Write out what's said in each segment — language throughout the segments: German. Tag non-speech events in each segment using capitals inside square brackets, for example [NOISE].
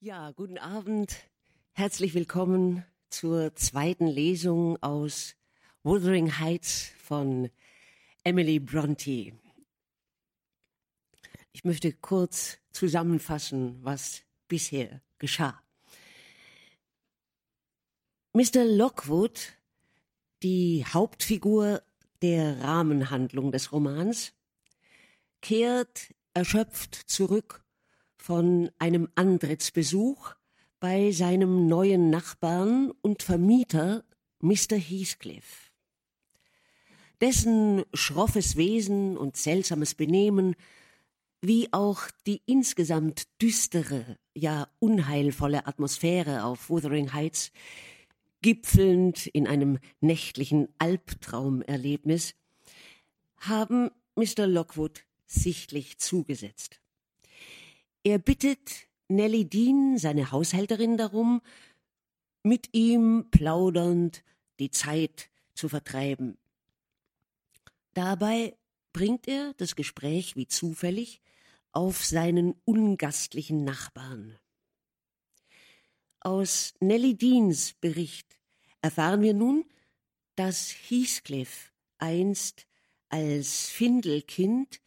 Ja, guten Abend. Herzlich willkommen zur zweiten Lesung aus Wuthering Heights von Emily Bronte. Ich möchte kurz zusammenfassen, was bisher geschah. Mr. Lockwood, die Hauptfigur der Rahmenhandlung des Romans, kehrt erschöpft zurück von einem Antrittsbesuch bei seinem neuen Nachbarn und Vermieter Mr. Heathcliff. Dessen schroffes Wesen und seltsames Benehmen, wie auch die insgesamt düstere, ja unheilvolle Atmosphäre auf Wuthering Heights, gipfelnd in einem nächtlichen Albtraumerlebnis, haben Mr. Lockwood sichtlich zugesetzt. Er bittet Nelly Dean, seine Haushälterin, darum, mit ihm plaudernd die Zeit zu vertreiben. Dabei bringt er das Gespräch wie zufällig auf seinen ungastlichen Nachbarn. Aus Nelly Deans Bericht erfahren wir nun, dass Heathcliff einst als Findelkind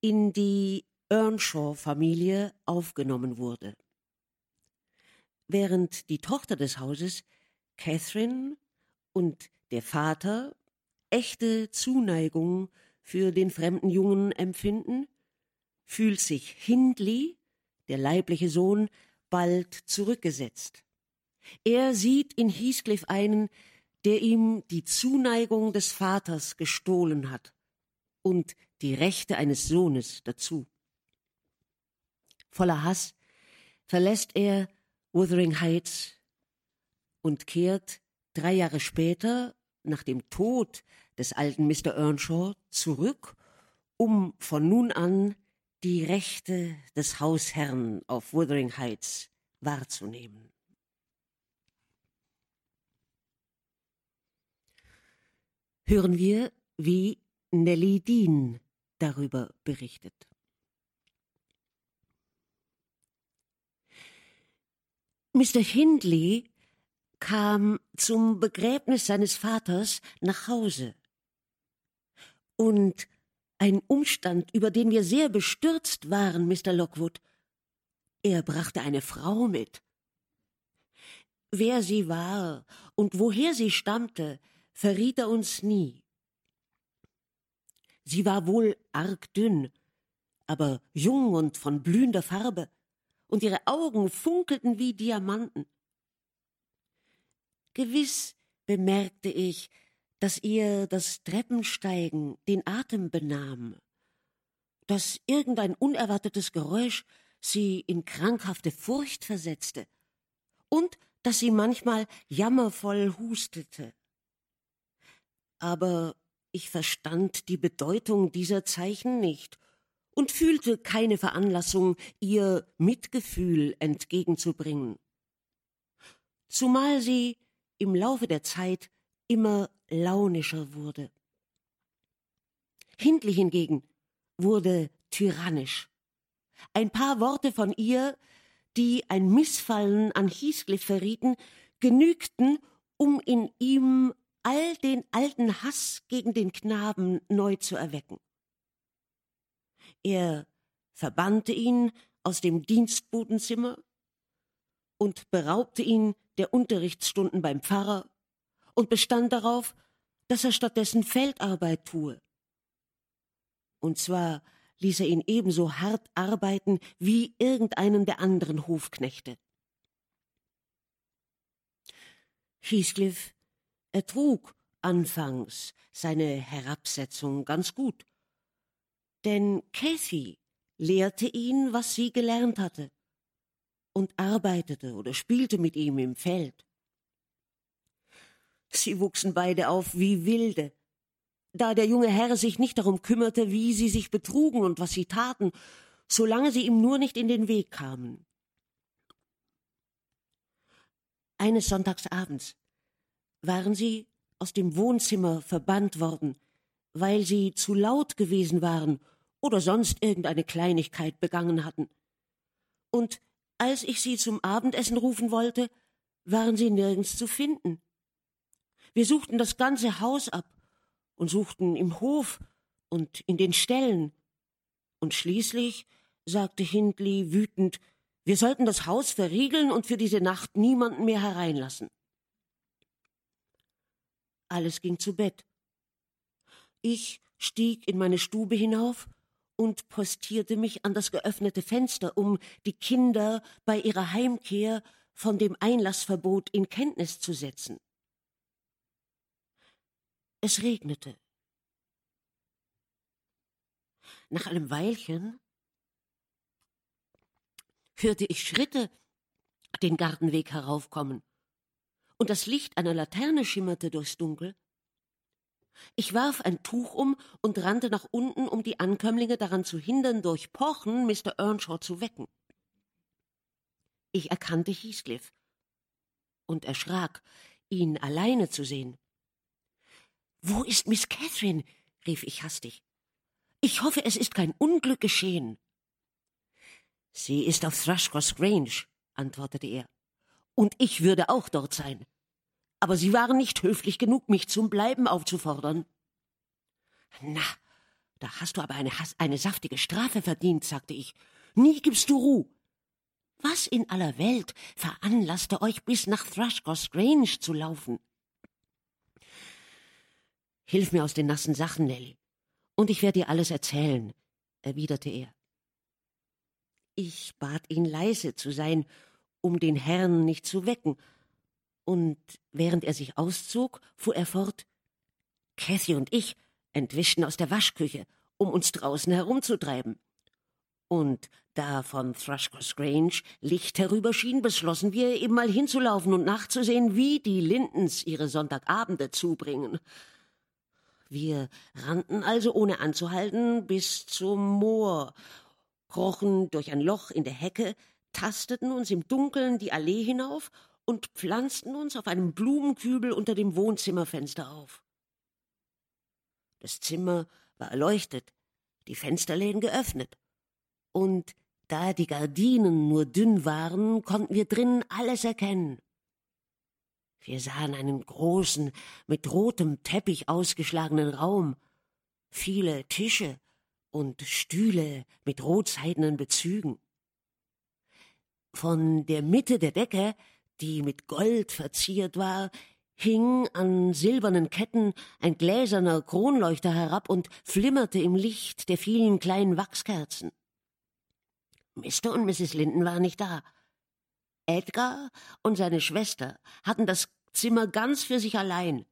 in die Earnshaw-Familie aufgenommen wurde. Während die Tochter des Hauses, Catherine, und der Vater echte Zuneigung für den fremden Jungen empfinden, fühlt sich Hindley, der leibliche Sohn, bald zurückgesetzt. Er sieht in Heathcliff einen, der ihm die Zuneigung des Vaters gestohlen hat und die Rechte eines Sohnes dazu. Voller Hass verlässt er Wuthering Heights und kehrt drei Jahre später, nach dem Tod des alten Mr. Earnshaw, zurück, um von nun an die Rechte des Hausherrn auf Wuthering Heights wahrzunehmen. Hören wir, wie Nelly Dean darüber berichtet. Mr. Hindley kam zum Begräbnis seines Vaters nach Hause. Und ein Umstand, über den wir sehr bestürzt waren, Mr. Lockwood. Er brachte eine Frau mit. Wer sie war und woher sie stammte, verriet er uns nie. Sie war wohl arg dünn, aber jung und von blühender Farbe und ihre Augen funkelten wie Diamanten. Gewiss bemerkte ich, dass ihr das Treppensteigen den Atem benahm, dass irgendein unerwartetes Geräusch sie in krankhafte Furcht versetzte und dass sie manchmal jammervoll hustete. Aber ich verstand die Bedeutung dieser Zeichen nicht und fühlte keine Veranlassung, ihr Mitgefühl entgegenzubringen. Zumal sie im Laufe der Zeit immer launischer wurde. Hindley hingegen wurde tyrannisch. Ein paar Worte von ihr, die ein Missfallen an Heathcliff verrieten, genügten, um in ihm all den alten Hass gegen den Knaben neu zu erwecken. Er verbannte ihn aus dem Dienstbotenzimmer und beraubte ihn der Unterrichtsstunden beim Pfarrer und bestand darauf, dass er stattdessen Feldarbeit tue. Und zwar ließ er ihn ebenso hart arbeiten wie irgendeinen der anderen Hofknechte. Heathcliff ertrug anfangs seine Herabsetzung ganz gut denn Cathy lehrte ihn, was sie gelernt hatte, und arbeitete oder spielte mit ihm im Feld. Sie wuchsen beide auf wie Wilde, da der junge Herr sich nicht darum kümmerte, wie sie sich betrugen und was sie taten, solange sie ihm nur nicht in den Weg kamen. Eines Sonntagsabends waren sie aus dem Wohnzimmer verbannt worden, weil sie zu laut gewesen waren oder sonst irgendeine Kleinigkeit begangen hatten. Und Als ich sie zum Abendessen rufen wollte, waren sie nirgends zu finden. Wir suchten das ganze Haus ab und suchten im Hof und in den Ställen. Und schließlich sagte Hindley wütend, wir sollten das Haus verriegeln und für diese Nacht niemanden mehr hereinlassen. Alles ging zu Bett. Ich stieg in meine Stube hinauf und postierte mich an das geöffnete Fenster, um die Kinder bei ihrer Heimkehr von dem Einlassverbot in Kenntnis zu setzen. Es regnete. Nach einem Weilchen hörte ich Schritte den Gartenweg heraufkommen, und das Licht einer Laterne schimmerte durchs Dunkel. Ich warf ein Tuch um und rannte nach unten, um die Ankömmlinge daran zu hindern, durch Pochen Mr. Earnshaw zu wecken. Ich erkannte Heathcliff und erschrak, ihn alleine zu sehen. Wo ist Miss Catherine? rief ich hastig. Ich hoffe, es ist kein Unglück geschehen. Sie ist auf Thrushcross Grange, antwortete er. Und ich würde auch dort sein. Aber Sie waren nicht höflich genug, mich zum Bleiben aufzufordern. Na, da hast du aber eine, eine saftige Strafe verdient, sagte ich. Nie gibst du Ruh. Was in aller Welt veranlasste euch bis nach Thrushcross Grange zu laufen? Hilf mir aus den nassen Sachen, Nelly, und ich werde dir alles erzählen, erwiderte er. Ich bat ihn leise zu sein, um den Herrn nicht zu wecken, und während er sich auszog, fuhr er fort Cathy und ich entwischten aus der Waschküche, um uns draußen herumzutreiben. Und da von Thrushcross Grange Licht herüberschien, beschlossen wir, eben mal hinzulaufen und nachzusehen, wie die Lindens ihre Sonntagabende zubringen. Wir rannten also ohne anzuhalten bis zum Moor, krochen durch ein Loch in der Hecke, tasteten uns im Dunkeln die Allee hinauf und pflanzten uns auf einem Blumenkübel unter dem Wohnzimmerfenster auf. Das Zimmer war erleuchtet, die Fensterläden geöffnet, und da die Gardinen nur dünn waren, konnten wir drinnen alles erkennen. Wir sahen einen großen, mit rotem Teppich ausgeschlagenen Raum, viele Tische und Stühle mit rotseidenen Bezügen. Von der Mitte der Decke, die mit Gold verziert war, hing an silbernen Ketten ein gläserner Kronleuchter herab und flimmerte im Licht der vielen kleinen Wachskerzen. Mr. und Mrs. Linden waren nicht da. Edgar und seine Schwester hatten das Zimmer ganz für sich allein.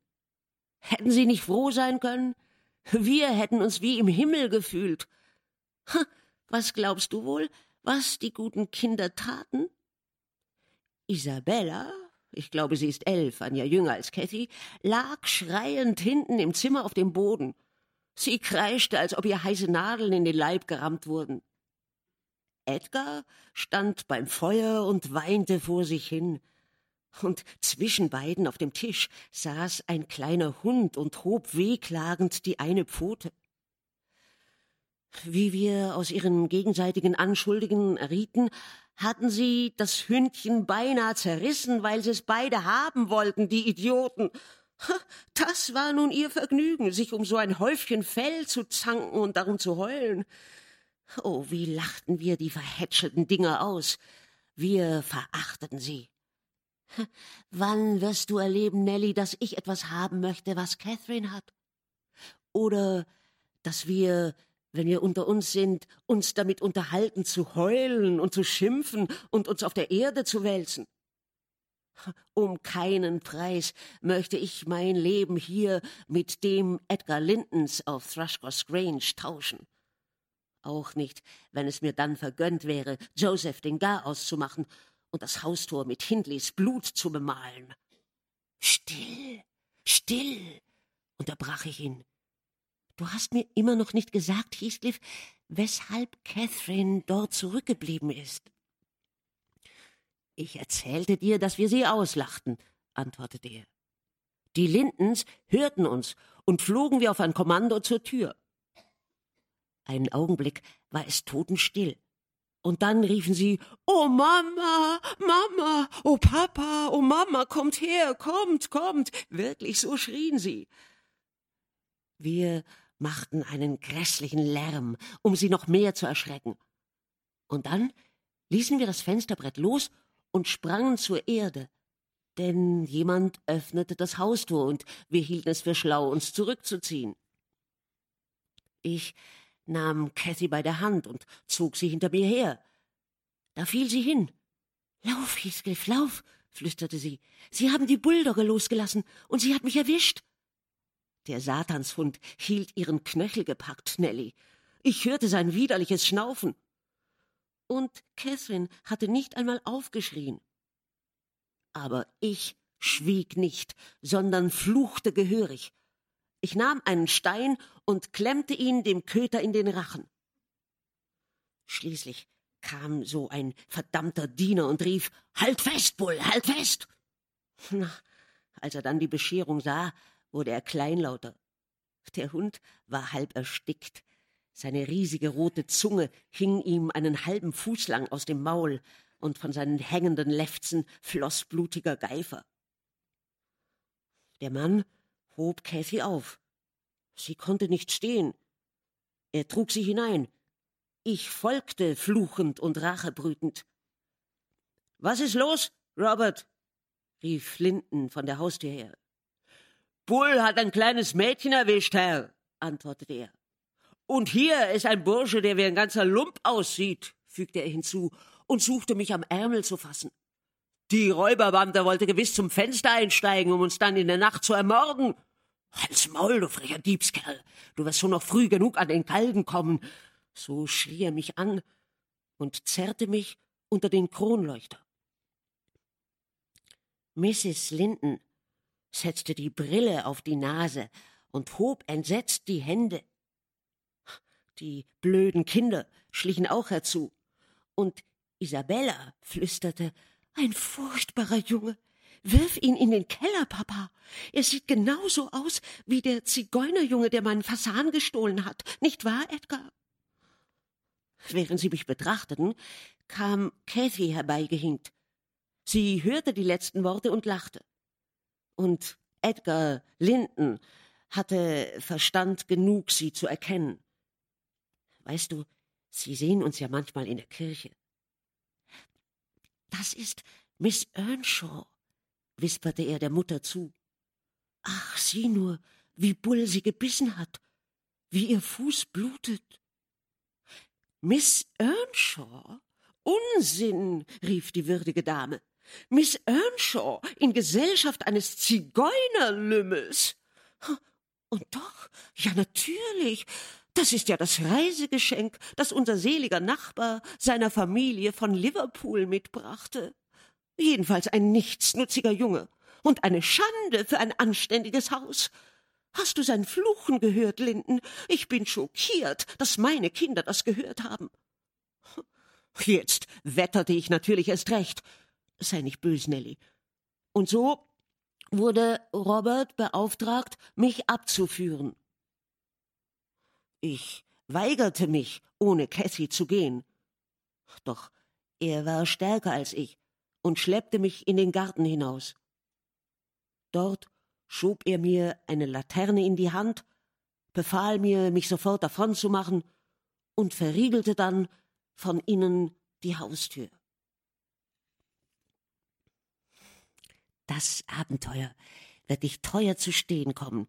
Hätten sie nicht froh sein können? Wir hätten uns wie im Himmel gefühlt. Was glaubst du wohl, was die guten Kinder taten? Isabella, ich glaube, sie ist elf, ein Jahr jünger als Cathy, lag schreiend hinten im Zimmer auf dem Boden. Sie kreischte, als ob ihr heiße Nadeln in den Leib gerammt wurden. Edgar stand beim Feuer und weinte vor sich hin und zwischen beiden auf dem Tisch saß ein kleiner Hund und hob wehklagend die eine Pfote. Wie wir aus ihren gegenseitigen Anschuldigungen errieten, hatten sie das Hündchen beinahe zerrissen, weil sie es beide haben wollten, die Idioten. Das war nun ihr Vergnügen, sich um so ein Häufchen Fell zu zanken und darum zu heulen. Oh, wie lachten wir die verhätschelten Dinger aus. Wir verachteten sie. Wann wirst du erleben, Nelly, dass ich etwas haben möchte, was Catherine hat? Oder dass wir, wenn wir unter uns sind, uns damit unterhalten, zu heulen und zu schimpfen und uns auf der Erde zu wälzen? Um keinen Preis möchte ich mein Leben hier mit dem Edgar Lintons auf Thrushcross Grange tauschen. Auch nicht, wenn es mir dann vergönnt wäre, Joseph den Garaus zu machen und das Haustor mit Hindleys Blut zu bemalen. Still, still, unterbrach ich ihn. Du hast mir immer noch nicht gesagt, Heathcliff, weshalb Catherine dort zurückgeblieben ist. Ich erzählte dir, dass wir sie auslachten, antwortete er. Die Lindens hörten uns und flogen wir auf ein Kommando zur Tür. Einen Augenblick war es totenstill. Und dann riefen sie, Oh Mama, Mama, oh Papa, oh Mama, kommt her, kommt, kommt. Wirklich, so schrien sie. Wir machten einen grässlichen Lärm, um sie noch mehr zu erschrecken. Und dann ließen wir das Fensterbrett los und sprangen zur Erde. Denn jemand öffnete das Haustor und wir hielten es für schlau, uns zurückzuziehen. Ich nahm Cathy bei der Hand und zog sie hinter mir her. Da fiel sie hin. Lauf, Heathcliff, lauf, flüsterte sie. Sie haben die Bulldogge losgelassen und sie hat mich erwischt. Der Satanshund hielt ihren Knöchel gepackt, Nelly. Ich hörte sein widerliches Schnaufen. Und Catherine hatte nicht einmal aufgeschrien. Aber ich schwieg nicht, sondern fluchte gehörig. Ich nahm einen Stein und klemmte ihn dem Köter in den Rachen. Schließlich kam so ein verdammter Diener und rief Halt fest, Bull, halt fest. Na, als er dann die Bescherung sah, wurde er kleinlauter. Der Hund war halb erstickt. Seine riesige rote Zunge hing ihm einen halben Fuß lang aus dem Maul, und von seinen hängenden Lefzen floss blutiger Geifer. Der Mann hob Kathy auf. Sie konnte nicht stehen. Er trug sie hinein. Ich folgte fluchend und rachebrütend. Was ist los, Robert? rief Linton von der Haustür her. Bull hat ein kleines Mädchen erwischt, Herr, antwortete er. Und hier ist ein Bursche, der wie ein ganzer Lump aussieht, fügte er hinzu und suchte mich am Ärmel zu fassen. Die Räuberbande wollte gewiss zum Fenster einsteigen, um uns dann in der Nacht zu ermorden. Halt's Maul, du frecher Diebskerl. Du wirst schon noch früh genug an den Galgen kommen. So schrie er mich an und zerrte mich unter den Kronleuchter. Mrs. Linton setzte die Brille auf die Nase und hob entsetzt die Hände. Die blöden Kinder schlichen auch herzu, und Isabella flüsterte Ein furchtbarer Junge. Wirf ihn in den Keller, Papa. Er sieht genauso aus wie der Zigeunerjunge, der meinen Fasan gestohlen hat. Nicht wahr, Edgar? Während sie mich betrachteten, kam Cathy herbeigehinkt. Sie hörte die letzten Worte und lachte. Und Edgar Linton hatte Verstand genug, sie zu erkennen. Weißt du, sie sehen uns ja manchmal in der Kirche. Das ist Miss Earnshaw, wisperte er der Mutter zu. Ach, sieh nur, wie Bull sie gebissen hat, wie ihr Fuß blutet. Miss Earnshaw? Unsinn, rief die würdige Dame. Miss Earnshaw in Gesellschaft eines Zigeunerlümmels. Und doch, ja natürlich, das ist ja das Reisegeschenk, das unser seliger Nachbar seiner Familie von Liverpool mitbrachte. Jedenfalls ein nichtsnutziger Junge und eine Schande für ein anständiges Haus. Hast du sein Fluchen gehört, Linden? Ich bin schockiert, dass meine Kinder das gehört haben. Jetzt wetterte ich natürlich erst recht. Sei nicht bös, Nelly. Und so wurde Robert beauftragt, mich abzuführen. Ich weigerte mich, ohne Cathy zu gehen. Doch er war stärker als ich und schleppte mich in den Garten hinaus. Dort schob er mir eine Laterne in die Hand, befahl mir, mich sofort davonzumachen und verriegelte dann von innen die Haustür. Das Abenteuer wird dich teuer zu stehen kommen,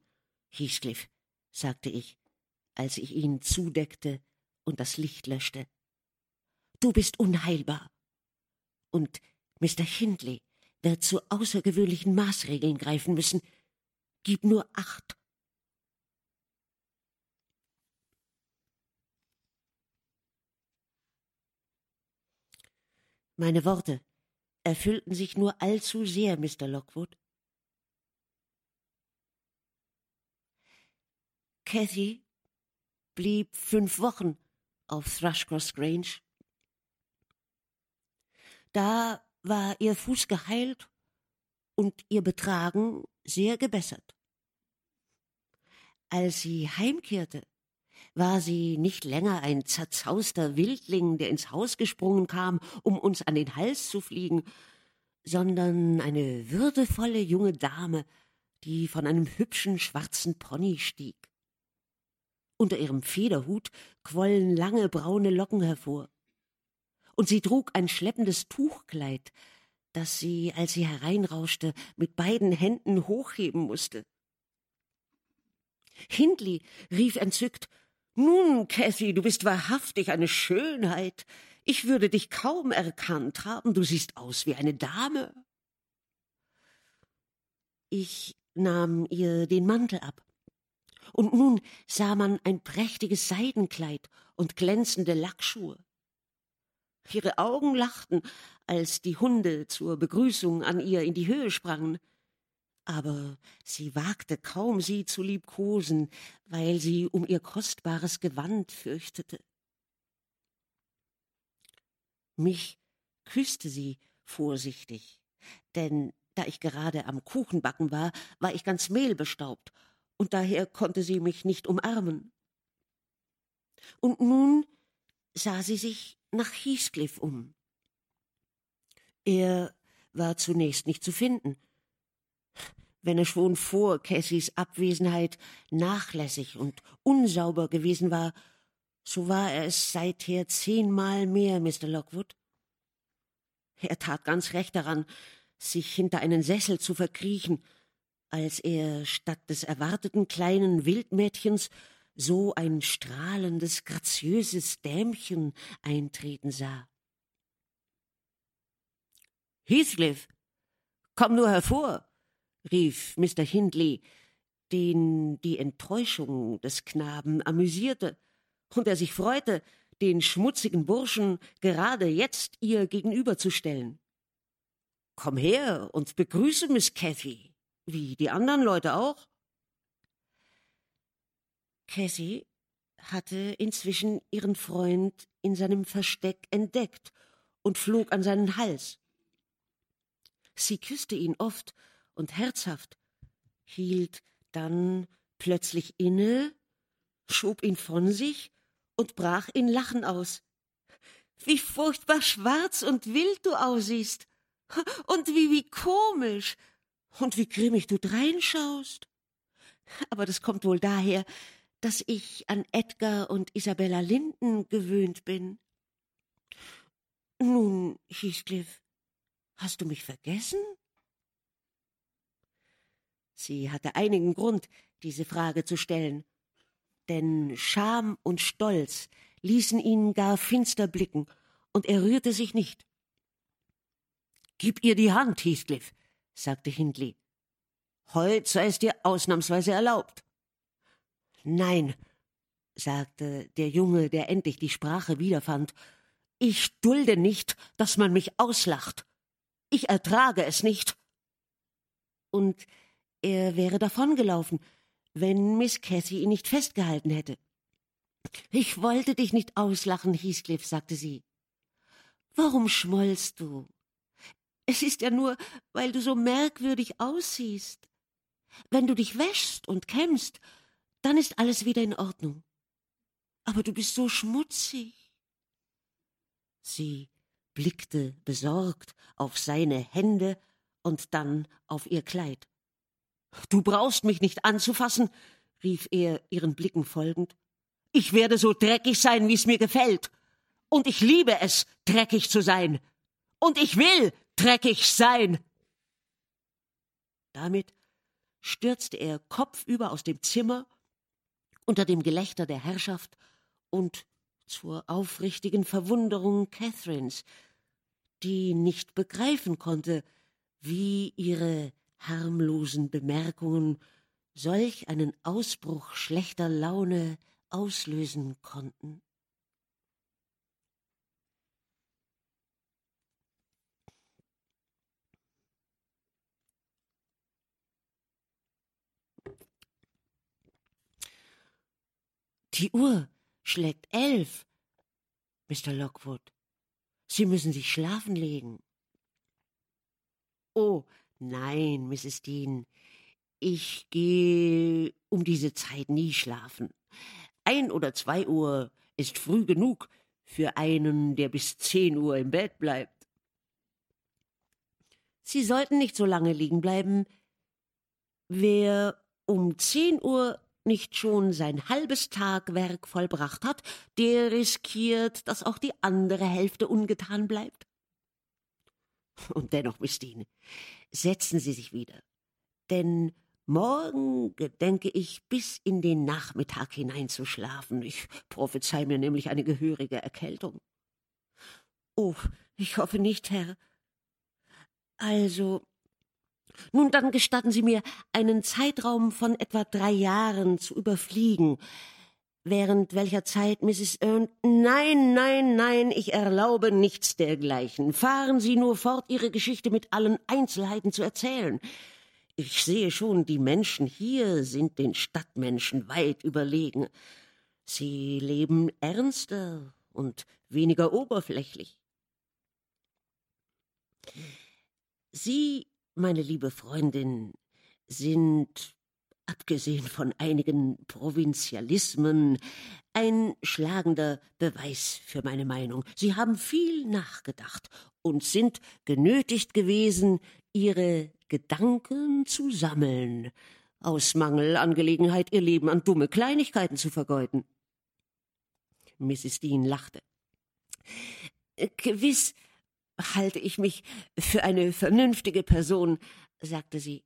Heathcliff, sagte ich, als ich ihn zudeckte und das Licht löschte. Du bist unheilbar. Und Mr. Hindley wird zu außergewöhnlichen Maßregeln greifen müssen. Gib nur acht. Meine Worte erfüllten sich nur allzu sehr, Mr. Lockwood. Cathy blieb fünf Wochen auf Thrushcross Grange. Da war ihr Fuß geheilt und ihr Betragen sehr gebessert. Als sie heimkehrte, war sie nicht länger ein zerzauster Wildling, der ins Haus gesprungen kam, um uns an den Hals zu fliegen, sondern eine würdevolle junge Dame, die von einem hübschen schwarzen Pony stieg. Unter ihrem Federhut quollen lange braune Locken hervor. Und sie trug ein schleppendes Tuchkleid, das sie, als sie hereinrauschte, mit beiden Händen hochheben musste. Hindley rief entzückt Nun, Cathy, du bist wahrhaftig eine Schönheit. Ich würde dich kaum erkannt haben, du siehst aus wie eine Dame. Ich nahm ihr den Mantel ab. Und nun sah man ein prächtiges Seidenkleid und glänzende Lackschuhe. Ihre Augen lachten, als die Hunde zur Begrüßung an ihr in die Höhe sprangen aber sie wagte kaum, sie zu liebkosen, weil sie um ihr kostbares Gewand fürchtete. Mich küsste sie vorsichtig, denn da ich gerade am Kuchenbacken war, war ich ganz mehlbestaubt, und daher konnte sie mich nicht umarmen. Und nun sah sie sich nach Heathcliff um. Er war zunächst nicht zu finden, wenn er schon vor Cassys Abwesenheit nachlässig und unsauber gewesen war, so war er es seither zehnmal mehr, Mr. Lockwood. Er tat ganz recht daran, sich hinter einen Sessel zu verkriechen, als er statt des erwarteten kleinen Wildmädchens so ein strahlendes, graziöses Dämchen eintreten sah. Heathcliff, komm nur hervor, rief Mr. Hindley, den die Enttäuschung des Knaben amüsierte und er sich freute, den schmutzigen Burschen gerade jetzt ihr gegenüberzustellen. Komm her und begrüße Miss Cathy, wie die anderen Leute auch. Cathy hatte inzwischen ihren Freund in seinem Versteck entdeckt und flog an seinen Hals. Sie küsste ihn oft und herzhaft, hielt dann plötzlich inne, schob ihn von sich und brach in Lachen aus. Wie furchtbar schwarz und wild du aussiehst. Und wie, wie komisch. Und wie grimmig du dreinschaust. Aber das kommt wohl daher, dass ich an Edgar und Isabella Linden gewöhnt bin. Nun, Heathcliff, hast du mich vergessen? Sie hatte einigen Grund, diese Frage zu stellen, denn Scham und Stolz ließen ihn gar finster blicken, und er rührte sich nicht. Gib ihr die Hand, Heathcliff, sagte Hindley. Heut sei es dir ausnahmsweise erlaubt. Nein, sagte der Junge, der endlich die Sprache wiederfand, ich dulde nicht, dass man mich auslacht. Ich ertrage es nicht. Und er wäre davongelaufen, wenn Miss Cathy ihn nicht festgehalten hätte. Ich wollte dich nicht auslachen, Heathcliff, sagte sie. Warum schmollst du? Es ist ja nur, weil du so merkwürdig aussiehst. Wenn du dich wäschst und kämmst, dann ist alles wieder in Ordnung. Aber du bist so schmutzig. Sie blickte besorgt auf seine Hände und dann auf ihr Kleid. Du brauchst mich nicht anzufassen, rief er ihren Blicken folgend. Ich werde so dreckig sein, wie es mir gefällt. Und ich liebe es, dreckig zu sein. Und ich will dreckig sein. Damit stürzte er kopfüber aus dem Zimmer unter dem Gelächter der Herrschaft und zur aufrichtigen Verwunderung Catherines, die nicht begreifen konnte, wie ihre harmlosen Bemerkungen solch einen Ausbruch schlechter Laune auslösen konnten. Die Uhr schlägt elf, Mr. Lockwood. Sie müssen sich schlafen legen. Oh, Nein, Mrs. Dean, ich gehe um diese Zeit nie schlafen. ein oder zwei Uhr ist früh genug für einen, der bis zehn Uhr im Bett bleibt. Sie sollten nicht so lange liegen bleiben. Wer um zehn Uhr nicht schon sein halbes Tagwerk vollbracht hat, der riskiert, dass auch die andere Hälfte ungetan bleibt. Und dennoch, Dean, setzen Sie sich wieder, denn morgen gedenke ich bis in den Nachmittag hineinzuschlafen. Ich prophezei mir nämlich eine gehörige Erkältung. Oh, ich hoffe nicht, Herr. Also, nun, dann gestatten Sie mir, einen Zeitraum von etwa drei Jahren zu überfliegen, während welcher Zeit Mrs. Ern Nein, nein, nein, ich erlaube nichts dergleichen. Fahren Sie nur fort, Ihre Geschichte mit allen Einzelheiten zu erzählen. Ich sehe schon, die Menschen hier sind den Stadtmenschen weit überlegen. Sie leben ernster und weniger oberflächlich. Sie meine liebe Freundin, sind, abgesehen von einigen Provinzialismen, ein schlagender Beweis für meine Meinung. Sie haben viel nachgedacht und sind genötigt gewesen, ihre Gedanken zu sammeln, aus Mangel an Gelegenheit ihr Leben an dumme Kleinigkeiten zu vergeuden. Mrs. Dean lachte. Gewiss halte ich mich für eine vernünftige Person, sagte sie.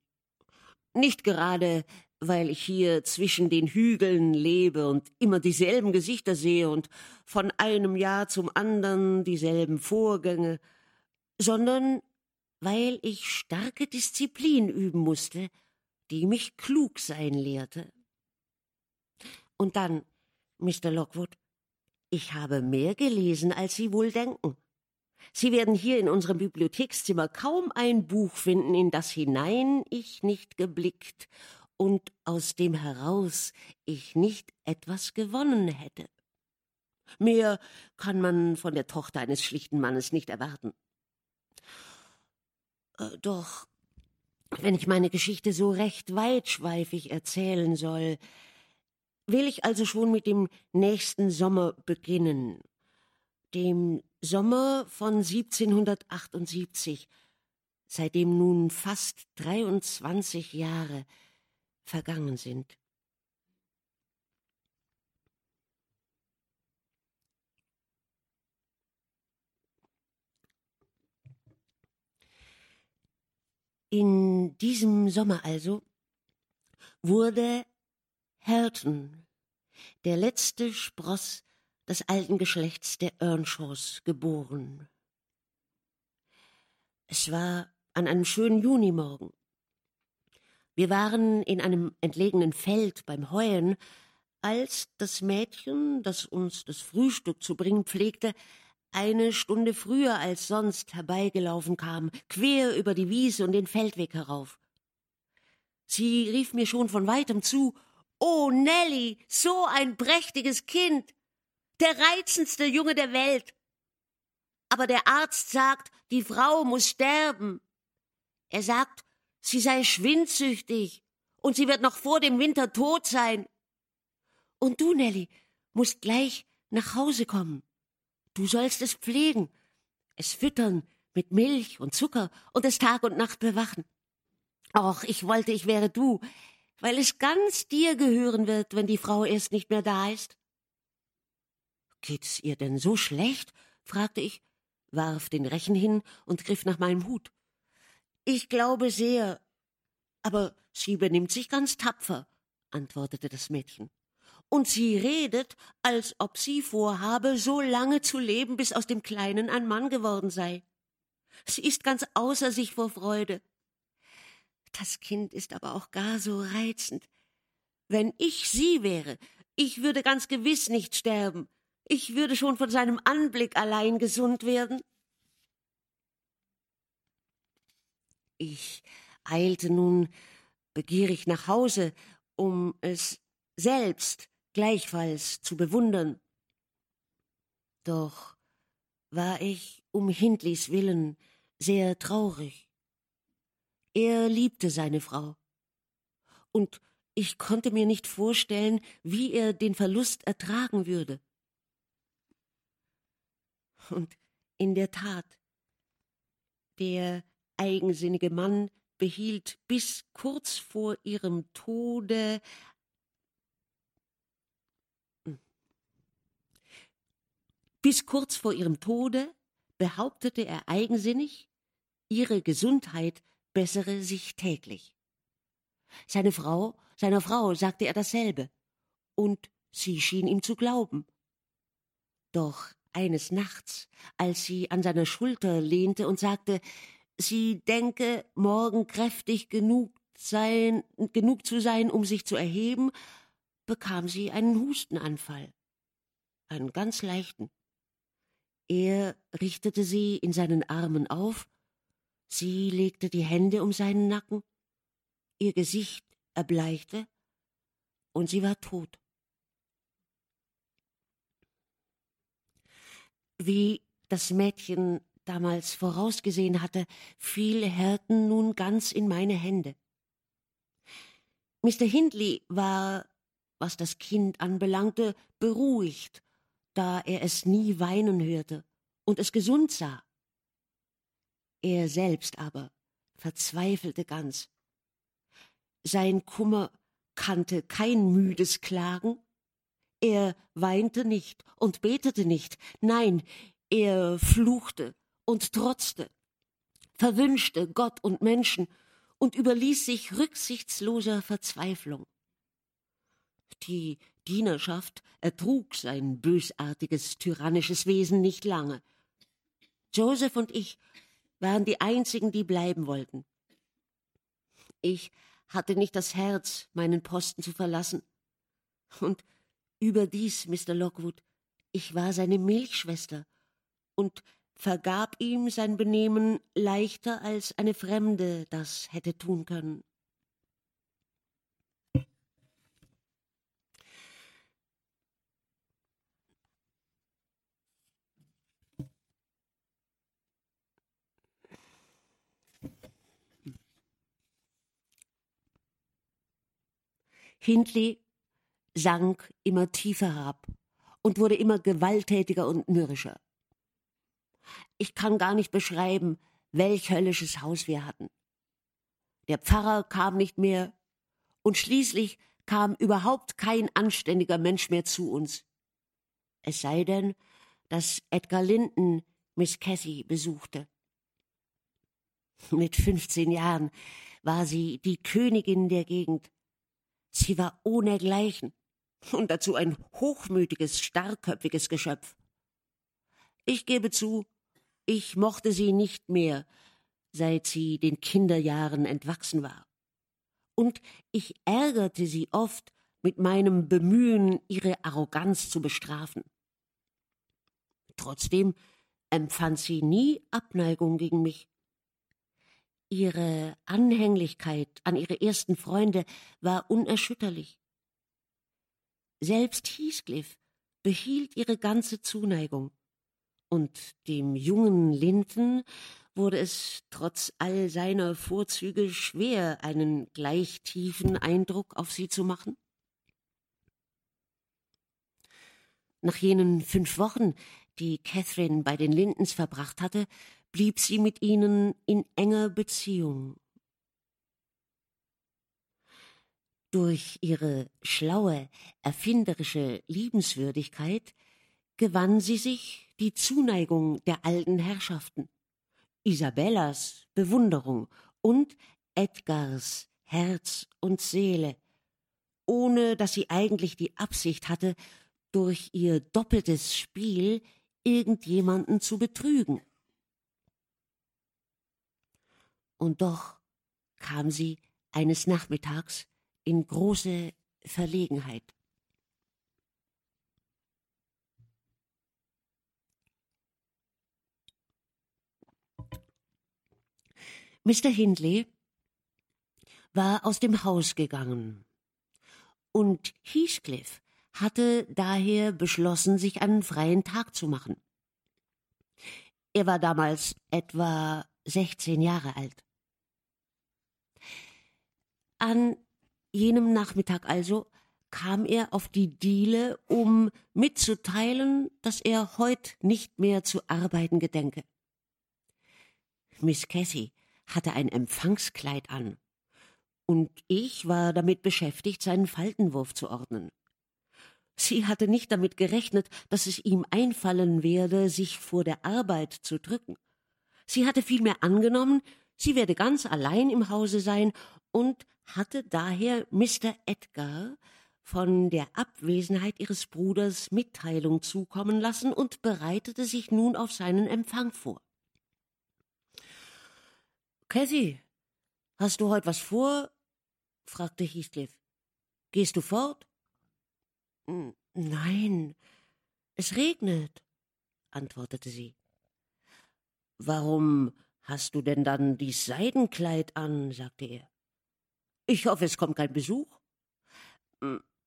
Nicht gerade, weil ich hier zwischen den Hügeln lebe und immer dieselben Gesichter sehe und von einem Jahr zum andern dieselben Vorgänge, sondern weil ich starke Disziplin üben musste, die mich klug sein lehrte. Und dann, Mr. Lockwood, ich habe mehr gelesen, als Sie wohl denken. Sie werden hier in unserem Bibliothekszimmer kaum ein Buch finden, in das hinein ich nicht geblickt und aus dem heraus ich nicht etwas gewonnen hätte. Mehr kann man von der Tochter eines schlichten Mannes nicht erwarten. Äh, doch, wenn ich meine Geschichte so recht weitschweifig erzählen soll, will ich also schon mit dem nächsten Sommer beginnen, dem Sommer von 1778, seitdem nun fast 23 Jahre vergangen sind. In diesem Sommer also wurde Herton, der letzte Spross des alten Geschlechts der Earnshaws geboren. Es war an einem schönen Junimorgen. Wir waren in einem entlegenen Feld beim Heuen, als das Mädchen, das uns das Frühstück zu bringen pflegte, eine Stunde früher als sonst herbeigelaufen kam, quer über die Wiese und den Feldweg herauf. Sie rief mir schon von weitem zu Oh, Nelly, so ein prächtiges Kind der reizendste Junge der Welt. Aber der Arzt sagt, die Frau muss sterben. Er sagt, sie sei schwindsüchtig und sie wird noch vor dem Winter tot sein. Und du, Nelly, musst gleich nach Hause kommen. Du sollst es pflegen, es füttern mit Milch und Zucker und es Tag und Nacht bewachen. Och, ich wollte, ich wäre du, weil es ganz dir gehören wird, wenn die Frau erst nicht mehr da ist. Geht's ihr denn so schlecht? fragte ich, warf den Rechen hin und griff nach meinem Hut. Ich glaube sehr. Aber sie benimmt sich ganz tapfer, antwortete das Mädchen. Und sie redet, als ob sie vorhabe, so lange zu leben, bis aus dem Kleinen ein Mann geworden sei. Sie ist ganz außer sich vor Freude. Das Kind ist aber auch gar so reizend. Wenn ich sie wäre, ich würde ganz gewiss nicht sterben. Ich würde schon von seinem Anblick allein gesund werden. Ich eilte nun begierig nach Hause, um es selbst gleichfalls zu bewundern. Doch war ich um Hindleys willen sehr traurig. Er liebte seine Frau, und ich konnte mir nicht vorstellen, wie er den Verlust ertragen würde. Und in der Tat, der eigensinnige Mann behielt bis kurz vor ihrem Tode bis kurz vor ihrem Tode behauptete er eigensinnig, ihre Gesundheit bessere sich täglich. Seine Frau, seiner Frau sagte er dasselbe, und sie schien ihm zu glauben. Doch eines Nachts, als sie an seiner Schulter lehnte und sagte, sie denke, morgen kräftig genug sein, genug zu sein, um sich zu erheben, bekam sie einen Hustenanfall. Einen ganz leichten. Er richtete sie in seinen Armen auf, sie legte die Hände um seinen Nacken, ihr Gesicht erbleichte, und sie war tot. Wie das Mädchen damals vorausgesehen hatte, fiel Herten nun ganz in meine Hände. Mr. Hindley war, was das Kind anbelangte, beruhigt, da er es nie weinen hörte und es gesund sah. Er selbst aber verzweifelte ganz. Sein Kummer kannte kein müdes Klagen, er weinte nicht und betete nicht, nein, er fluchte und trotzte, verwünschte Gott und Menschen und überließ sich rücksichtsloser Verzweiflung. Die Dienerschaft ertrug sein bösartiges, tyrannisches Wesen nicht lange. Joseph und ich waren die einzigen, die bleiben wollten. Ich hatte nicht das Herz, meinen Posten zu verlassen. Und Überdies, Mr. Lockwood, ich war seine Milchschwester und vergab ihm sein Benehmen leichter als eine Fremde das hätte tun können. Hindley sank immer tiefer herab und wurde immer gewalttätiger und mürrischer. Ich kann gar nicht beschreiben, welch höllisches Haus wir hatten. Der Pfarrer kam nicht mehr, und schließlich kam überhaupt kein anständiger Mensch mehr zu uns. Es sei denn, dass Edgar Linden Miss Cathy besuchte. Mit fünfzehn Jahren war sie die Königin der Gegend. Sie war ohnegleichen und dazu ein hochmütiges, starrköpfiges Geschöpf. Ich gebe zu, ich mochte sie nicht mehr, seit sie den Kinderjahren entwachsen war. Und ich ärgerte sie oft mit meinem Bemühen, ihre Arroganz zu bestrafen. Trotzdem empfand sie nie Abneigung gegen mich. Ihre Anhänglichkeit an ihre ersten Freunde war unerschütterlich. Selbst Heathcliff behielt ihre ganze Zuneigung, und dem jungen Linton wurde es trotz all seiner Vorzüge schwer, einen gleich tiefen Eindruck auf sie zu machen. Nach jenen fünf Wochen, die Catherine bei den Lindens verbracht hatte, blieb sie mit ihnen in enger Beziehung. Durch ihre schlaue, erfinderische Liebenswürdigkeit gewann sie sich die Zuneigung der alten Herrschaften, Isabellas Bewunderung und Edgars Herz und Seele, ohne dass sie eigentlich die Absicht hatte, durch ihr doppeltes Spiel irgendjemanden zu betrügen. Und doch kam sie eines Nachmittags in große Verlegenheit. Mr. Hindley war aus dem Haus gegangen, und Heathcliff hatte daher beschlossen, sich einen freien Tag zu machen. Er war damals etwa sechzehn Jahre alt. An jenem Nachmittag also kam er auf die Diele, um mitzuteilen, dass er heut nicht mehr zu arbeiten gedenke. Miss Cathy hatte ein Empfangskleid an, und ich war damit beschäftigt, seinen Faltenwurf zu ordnen. Sie hatte nicht damit gerechnet, dass es ihm einfallen werde, sich vor der Arbeit zu drücken. Sie hatte vielmehr angenommen, sie werde ganz allein im Hause sein und hatte daher Mr. Edgar von der Abwesenheit ihres Bruders Mitteilung zukommen lassen und bereitete sich nun auf seinen Empfang vor. Cathy, hast du heute was vor? fragte Heathcliff. Gehst du fort? Nein, es regnet, antwortete sie. Warum hast du denn dann dies Seidenkleid an? sagte er. Ich hoffe, es kommt kein Besuch.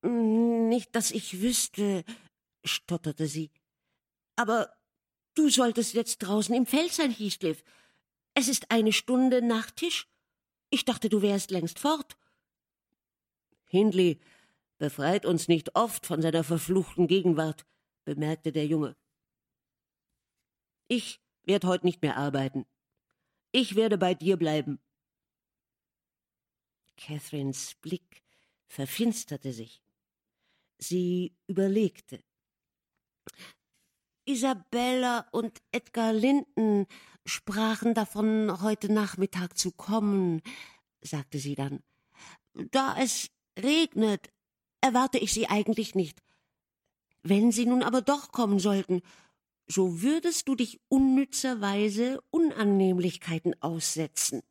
Nicht, dass ich wüsste, stotterte sie. Aber du solltest jetzt draußen im Feld sein, Heathcliff. Es ist eine Stunde nach Tisch. Ich dachte, du wärst längst fort. Hindley befreit uns nicht oft von seiner verfluchten Gegenwart, bemerkte der Junge. Ich werde heute nicht mehr arbeiten. Ich werde bei dir bleiben. Catherines Blick verfinsterte sich. Sie überlegte. Isabella und Edgar Linden sprachen davon, heute Nachmittag zu kommen, sagte sie dann. Da es regnet, erwarte ich sie eigentlich nicht. Wenn sie nun aber doch kommen sollten, so würdest du dich unnützerweise Unannehmlichkeiten aussetzen.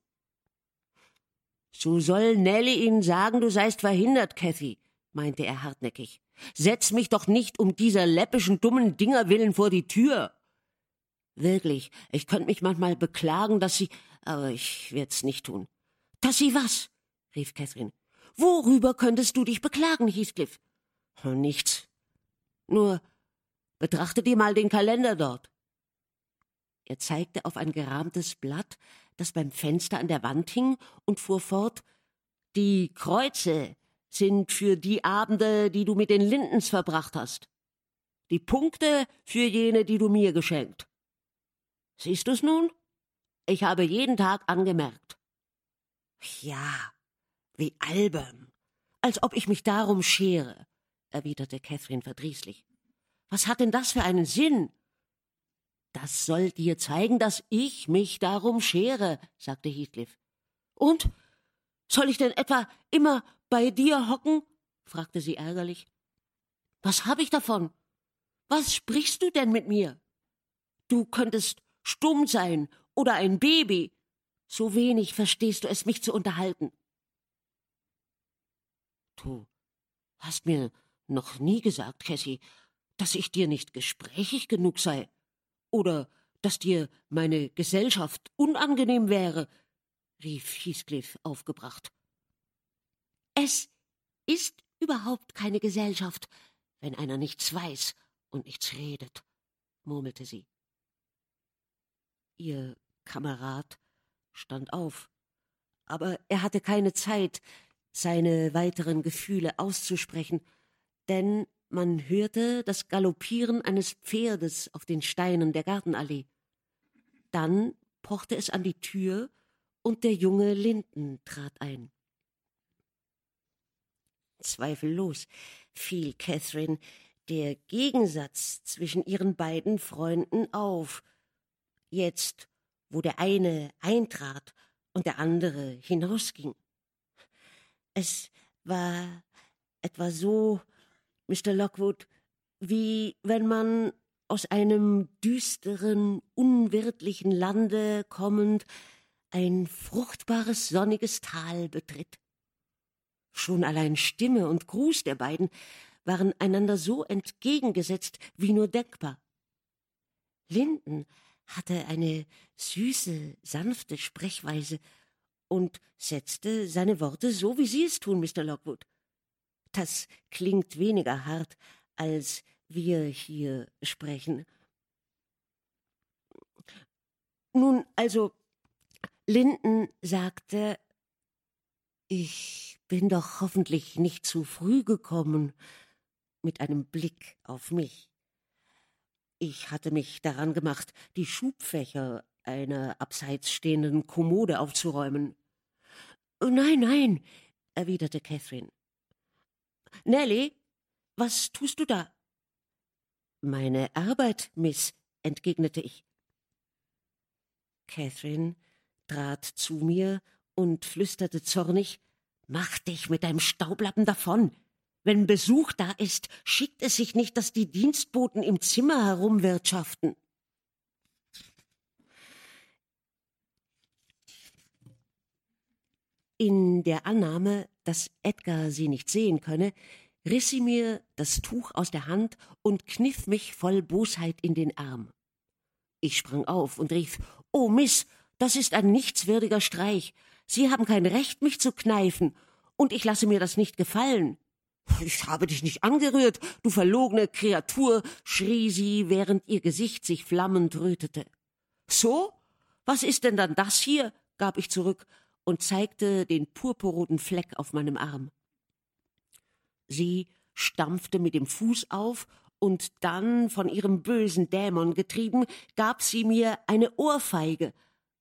So soll Nelly ihnen sagen, du seist verhindert, Cathy, meinte er hartnäckig. Setz mich doch nicht um dieser läppischen, dummen Dinger willen vor die Tür. Wirklich, ich könnte mich manchmal beklagen, dass sie, aber ich werd's nicht tun. Dass sie was? rief Catherine. Worüber könntest du dich beklagen, Heathcliff? Nichts. Nur betrachte dir mal den Kalender dort. Er zeigte auf ein gerahmtes Blatt, das beim Fenster an der Wand hing, und fuhr fort Die Kreuze sind für die Abende, die du mit den Lindens verbracht hast. Die Punkte für jene, die du mir geschenkt. Siehst du's nun? Ich habe jeden Tag angemerkt. Ja, wie albern. Als ob ich mich darum schere, erwiderte Catherine verdrießlich. Was hat denn das für einen Sinn? Das soll dir zeigen, dass ich mich darum schere, sagte Heathcliff. Und? Soll ich denn etwa immer bei dir hocken? fragte sie ärgerlich. Was hab ich davon? Was sprichst du denn mit mir? Du könntest stumm sein oder ein Baby. So wenig verstehst du es, mich zu unterhalten. Du hast mir noch nie gesagt, Cassie, dass ich dir nicht gesprächig genug sei oder dass dir meine Gesellschaft unangenehm wäre, rief Heathcliff aufgebracht. Es ist überhaupt keine Gesellschaft, wenn einer nichts weiß und nichts redet, murmelte sie. Ihr Kamerad stand auf, aber er hatte keine Zeit, seine weiteren Gefühle auszusprechen, denn man hörte das Galoppieren eines Pferdes auf den Steinen der Gartenallee. Dann pochte es an die Tür und der junge Linden trat ein. Zweifellos fiel Catherine der Gegensatz zwischen ihren beiden Freunden auf. Jetzt, wo der eine eintrat und der andere hinausging. Es war etwa so, Mr. Lockwood, wie wenn man aus einem düsteren, unwirtlichen Lande kommend ein fruchtbares, sonniges Tal betritt. Schon allein Stimme und Gruß der beiden waren einander so entgegengesetzt wie nur denkbar. Linden hatte eine süße, sanfte Sprechweise und setzte seine Worte so, wie Sie es tun, Mr. Lockwood. Das klingt weniger hart, als wir hier sprechen. Nun, also, Linden sagte, Ich bin doch hoffentlich nicht zu früh gekommen, mit einem Blick auf mich. Ich hatte mich daran gemacht, die Schubfächer einer abseits stehenden Kommode aufzuräumen. Nein, nein, erwiderte Catherine. Nelly, was tust du da? Meine Arbeit, Miss, entgegnete ich. Catherine trat zu mir und flüsterte zornig Mach dich mit deinem Staublappen davon. Wenn Besuch da ist, schickt es sich nicht, dass die Dienstboten im Zimmer herumwirtschaften. In der Annahme, dass Edgar sie nicht sehen könne, riss sie mir das Tuch aus der Hand und kniff mich voll Bosheit in den Arm. Ich sprang auf und rief Oh, Miss, das ist ein nichtswürdiger Streich. Sie haben kein Recht, mich zu kneifen, und ich lasse mir das nicht gefallen. Ich habe dich nicht angerührt, du verlogene Kreatur, schrie sie, während ihr Gesicht sich flammend rötete. So? Was ist denn dann das hier? gab ich zurück und zeigte den purpurroten Fleck auf meinem Arm. Sie stampfte mit dem Fuß auf, und dann, von ihrem bösen Dämon getrieben, gab sie mir eine Ohrfeige,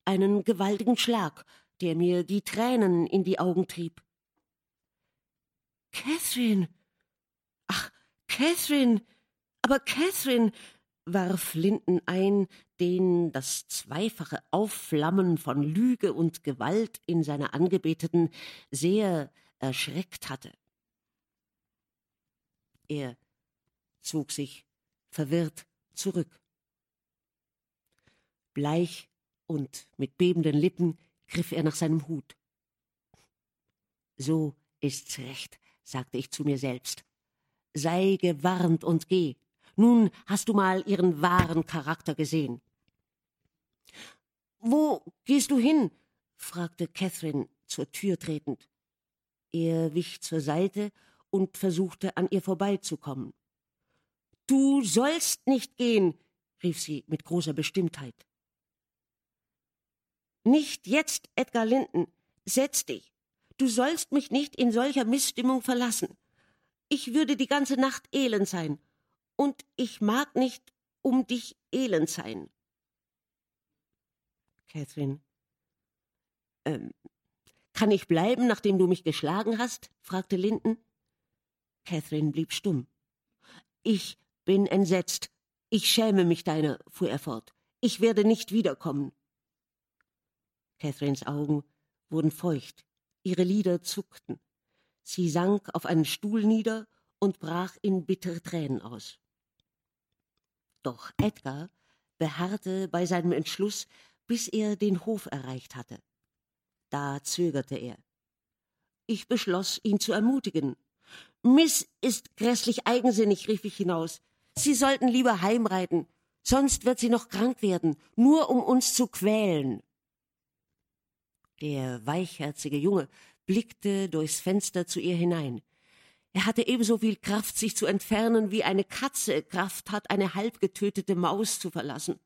einen gewaltigen Schlag, der mir die Tränen in die Augen trieb. Catherine. Ach, Catherine. Aber Catherine, warf Linden ein, den das zweifache Aufflammen von Lüge und Gewalt in seiner Angebeteten sehr erschreckt hatte. Er zog sich verwirrt zurück. Bleich und mit bebenden Lippen griff er nach seinem Hut. So ist's recht, sagte ich zu mir selbst. Sei gewarnt und geh. Nun hast du mal ihren wahren Charakter gesehen. Wo gehst du hin? fragte Catherine zur Tür tretend. Er wich zur Seite und versuchte an ihr vorbeizukommen. Du sollst nicht gehen, rief sie mit großer Bestimmtheit. Nicht jetzt, Edgar Linden. Setz dich. Du sollst mich nicht in solcher Missstimmung verlassen. Ich würde die ganze Nacht elend sein. Und ich mag nicht um dich elend sein. Catherine. Ähm, kann ich bleiben, nachdem du mich geschlagen hast? fragte Linden. Catherine blieb stumm. Ich bin entsetzt. Ich schäme mich deiner, fuhr er fort. Ich werde nicht wiederkommen. Catherines Augen wurden feucht, ihre Lider zuckten. Sie sank auf einen Stuhl nieder und brach in bittere Tränen aus. Doch Edgar beharrte bei seinem Entschluss, bis er den Hof erreicht hatte. Da zögerte er. Ich beschloss, ihn zu ermutigen. Miss ist grässlich eigensinnig, rief ich hinaus. Sie sollten lieber heimreiten, sonst wird sie noch krank werden, nur um uns zu quälen. Der weichherzige Junge blickte durchs Fenster zu ihr hinein. Er hatte ebenso viel Kraft, sich zu entfernen, wie eine Katze Kraft hat, eine halb getötete Maus zu verlassen.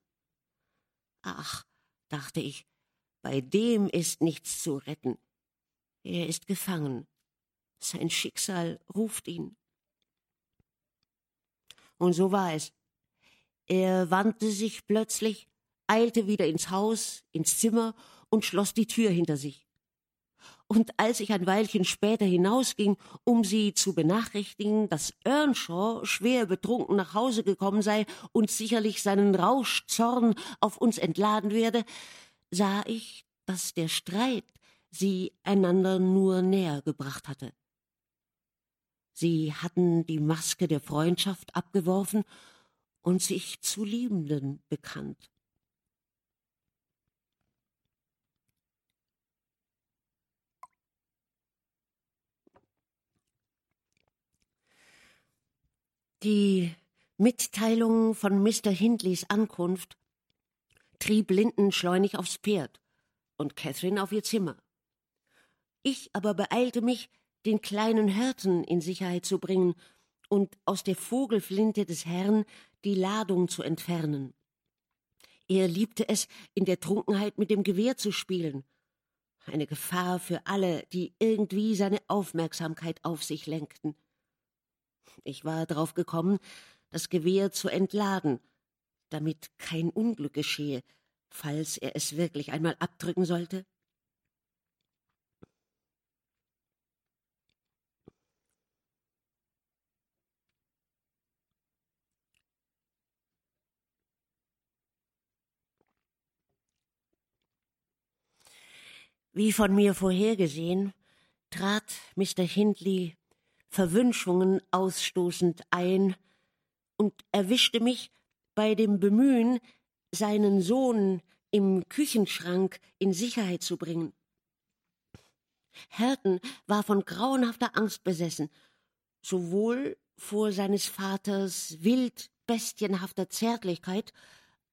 Ach, dachte ich, bei dem ist nichts zu retten. Er ist gefangen. Sein Schicksal ruft ihn. Und so war es. Er wandte sich plötzlich, eilte wieder ins Haus, ins Zimmer und schloss die Tür hinter sich. Und als ich ein Weilchen später hinausging, um sie zu benachrichtigen, dass Earnshaw schwer betrunken nach Hause gekommen sei und sicherlich seinen Rauschzorn auf uns entladen werde, sah ich, dass der Streit sie einander nur näher gebracht hatte. Sie hatten die Maske der Freundschaft abgeworfen und sich zu Liebenden bekannt. Die Mitteilung von Mr. Hindleys Ankunft trieb Linden schleunig aufs Pferd und Catherine auf ihr Zimmer. Ich aber beeilte mich, den kleinen Hirten in Sicherheit zu bringen und aus der Vogelflinte des Herrn die Ladung zu entfernen. Er liebte es, in der Trunkenheit mit dem Gewehr zu spielen. Eine Gefahr für alle, die irgendwie seine Aufmerksamkeit auf sich lenkten. Ich war darauf gekommen, das Gewehr zu entladen, damit kein Unglück geschehe, falls er es wirklich einmal abdrücken sollte. Wie von mir vorhergesehen, trat Mr. Hindley Verwünschungen ausstoßend ein und erwischte mich bei dem Bemühen, seinen Sohn im Küchenschrank in Sicherheit zu bringen. Herten war von grauenhafter Angst besessen, sowohl vor seines Vaters wild bestienhafter Zärtlichkeit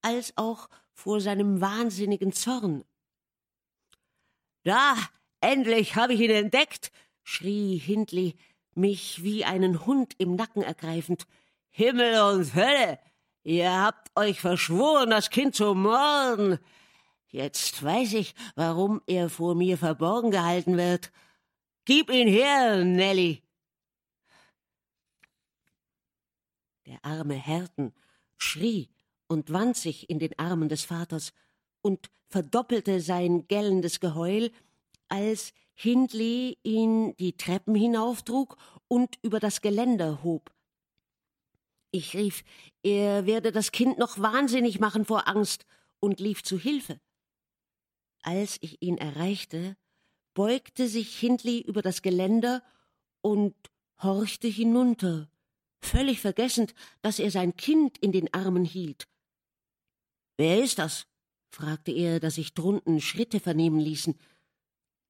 als auch vor seinem wahnsinnigen Zorn. Da, endlich habe ich ihn entdeckt, schrie Hindley, mich wie einen Hund im Nacken ergreifend. Himmel und Hölle! Ihr habt euch verschworen, das Kind zu morden. Jetzt weiß ich, warum er vor mir verborgen gehalten wird. Gib ihn her, Nelly. Der arme Herten schrie und wand sich in den Armen des Vaters und verdoppelte sein gellendes Geheul, als Hindley ihn die Treppen hinauftrug und über das Geländer hob. Ich rief, er werde das Kind noch wahnsinnig machen vor Angst und lief zu Hilfe. Als ich ihn erreichte, beugte sich Hindley über das Geländer und horchte hinunter, völlig vergessend, dass er sein Kind in den Armen hielt. Wer ist das? fragte er, da sich drunten Schritte vernehmen ließen.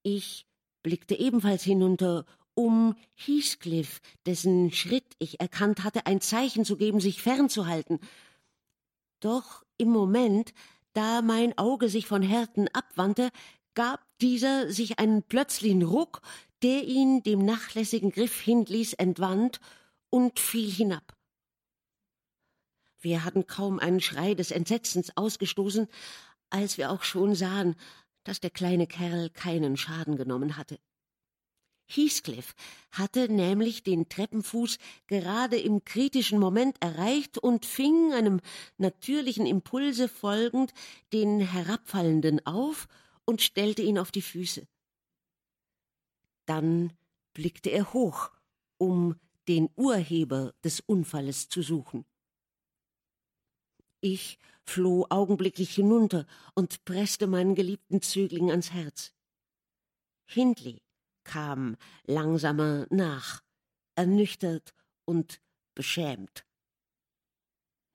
Ich blickte ebenfalls hinunter, um Heathcliff, dessen Schritt ich erkannt hatte, ein Zeichen zu geben, sich fernzuhalten. Doch im Moment, da mein Auge sich von Herten abwandte, gab dieser sich einen plötzlichen Ruck, der ihn dem nachlässigen Griff Hindleys entwand und fiel hinab. Wir hatten kaum einen Schrei des Entsetzens ausgestoßen, als wir auch schon sahen, dass der kleine Kerl keinen Schaden genommen hatte. Heathcliff hatte nämlich den Treppenfuß gerade im kritischen Moment erreicht und fing einem natürlichen Impulse folgend den Herabfallenden auf und stellte ihn auf die Füße. Dann blickte er hoch, um den Urheber des Unfalles zu suchen. Ich floh augenblicklich hinunter und presste meinen geliebten Zögling ans Herz. Hindley kam langsamer nach, ernüchtert und beschämt.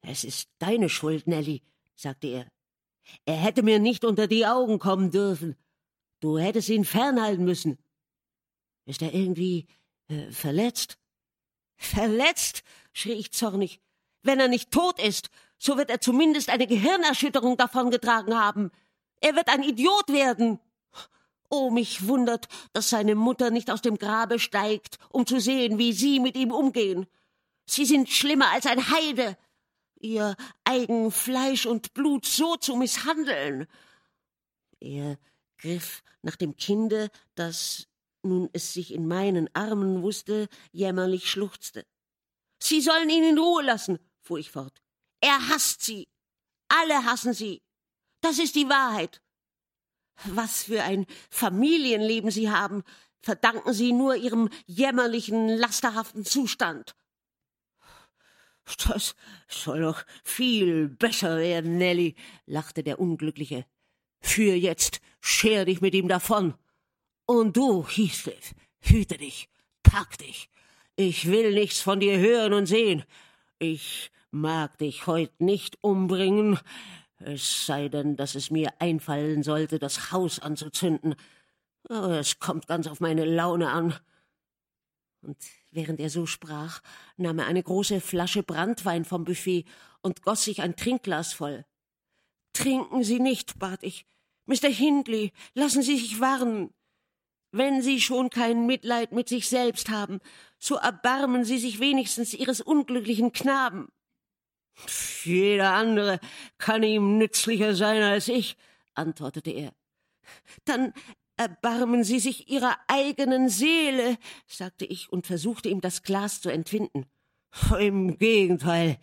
Es ist deine Schuld, Nelly, sagte er. Er hätte mir nicht unter die Augen kommen dürfen. Du hättest ihn fernhalten müssen. Ist er irgendwie äh, verletzt? Verletzt? schrie ich zornig. Wenn er nicht tot ist, so wird er zumindest eine Gehirnerschütterung davongetragen haben. Er wird ein Idiot werden. Oh, mich wundert, dass seine Mutter nicht aus dem Grabe steigt, um zu sehen, wie Sie mit ihm umgehen. Sie sind schlimmer als ein Heide, Ihr eigen Fleisch und Blut so zu misshandeln. Er griff nach dem Kinde, das, nun es sich in meinen Armen wusste, jämmerlich schluchzte. Sie sollen ihn in Ruhe lassen, fuhr ich fort. Er hasst sie. Alle hassen sie. Das ist die Wahrheit. Was für ein Familienleben sie haben, verdanken sie nur ihrem jämmerlichen, lasterhaften Zustand. Das soll doch viel besser werden, Nelly, lachte der Unglückliche. Für jetzt scher dich mit ihm davon. Und du, Heathcliff, hüte dich, pack dich. Ich will nichts von dir hören und sehen. Ich mag dich heut nicht umbringen, es sei denn, dass es mir einfallen sollte, das Haus anzuzünden. Aber es kommt ganz auf meine Laune an. Und während er so sprach, nahm er eine große Flasche Branntwein vom Buffet und goss sich ein Trinkglas voll. Trinken Sie nicht, bat ich. Mr. Hindley, lassen Sie sich warnen. Wenn Sie schon kein Mitleid mit sich selbst haben, so erbarmen Sie sich wenigstens Ihres unglücklichen Knaben. Jeder andere kann ihm nützlicher sein als ich, antwortete er. Dann Erbarmen Sie sich Ihrer eigenen Seele, sagte ich und versuchte ihm das Glas zu entwinden. Im Gegenteil,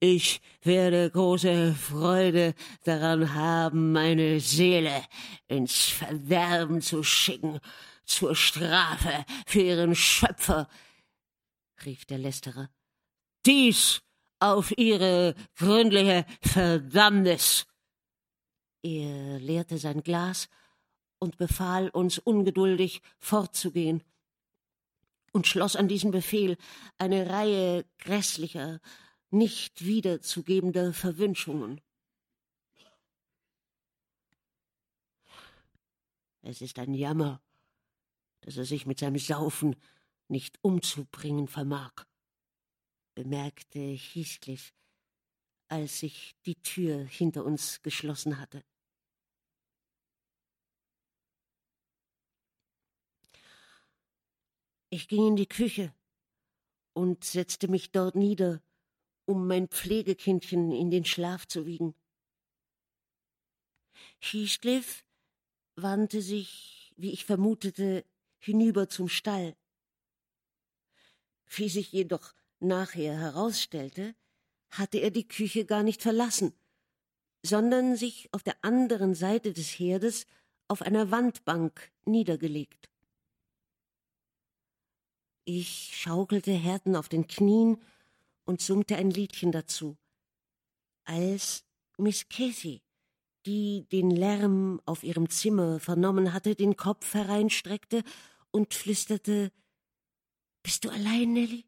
ich werde große Freude daran haben, meine Seele ins Verderben zu schicken, zur Strafe für ihren Schöpfer, rief der Lästerer. Dies auf ihre gründliche Verdammnis. Er leerte sein Glas und befahl uns ungeduldig fortzugehen und schloss an diesen Befehl eine Reihe grässlicher, nicht wiederzugebender Verwünschungen. Es ist ein Jammer, dass er sich mit seinem Saufen nicht umzubringen vermag, bemerkte Heathcliff, als sich die Tür hinter uns geschlossen hatte. Ich ging in die Küche und setzte mich dort nieder, um mein Pflegekindchen in den Schlaf zu wiegen. Heathcliff wandte sich, wie ich vermutete, hinüber zum Stall. Wie sich jedoch nachher herausstellte, hatte er die Küche gar nicht verlassen, sondern sich auf der anderen Seite des Herdes auf einer Wandbank niedergelegt. Ich schaukelte Herden auf den Knien und summte ein Liedchen dazu, als Miss Cathy, die den Lärm auf ihrem Zimmer vernommen hatte, den Kopf hereinstreckte und flüsterte Bist du allein, Nelly?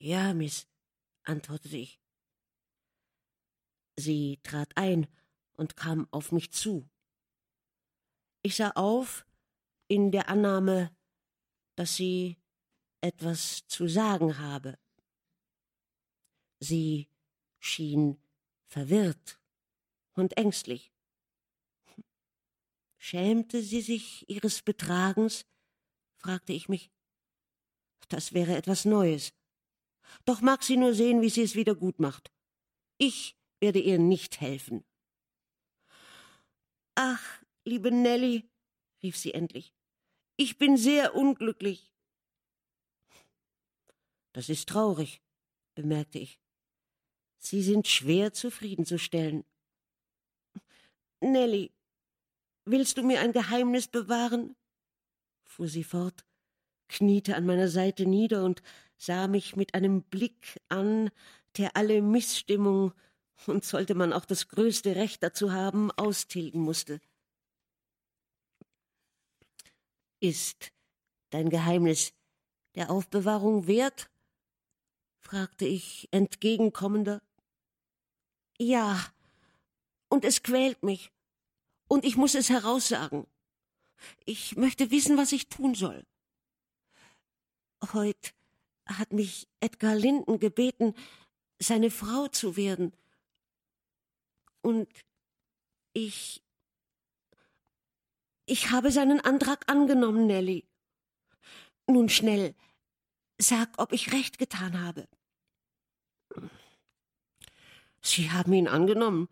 Ja, Miss, antwortete ich. Sie trat ein und kam auf mich zu. Ich sah auf in der Annahme, dass sie etwas zu sagen habe. Sie schien verwirrt und ängstlich. Schämte sie sich ihres Betragens? fragte ich mich. Das wäre etwas Neues. Doch mag sie nur sehen, wie sie es wieder gut macht. Ich werde ihr nicht helfen. Ach, liebe Nelly, rief sie endlich, ich bin sehr unglücklich. Das ist traurig, bemerkte ich. Sie sind schwer zufriedenzustellen. Nelly, willst du mir ein Geheimnis bewahren? fuhr sie fort, kniete an meiner Seite nieder und sah mich mit einem Blick an, der alle Missstimmung und sollte man auch das größte Recht dazu haben, austilgen musste. Ist dein Geheimnis der Aufbewahrung wert? fragte ich entgegenkommender. Ja, und es quält mich, und ich muss es heraussagen. Ich möchte wissen, was ich tun soll. Heut hat mich Edgar Linden gebeten, seine Frau zu werden. Und ich ich habe seinen Antrag angenommen, Nelly. Nun schnell, sag, ob ich recht getan habe. Sie haben ihn angenommen.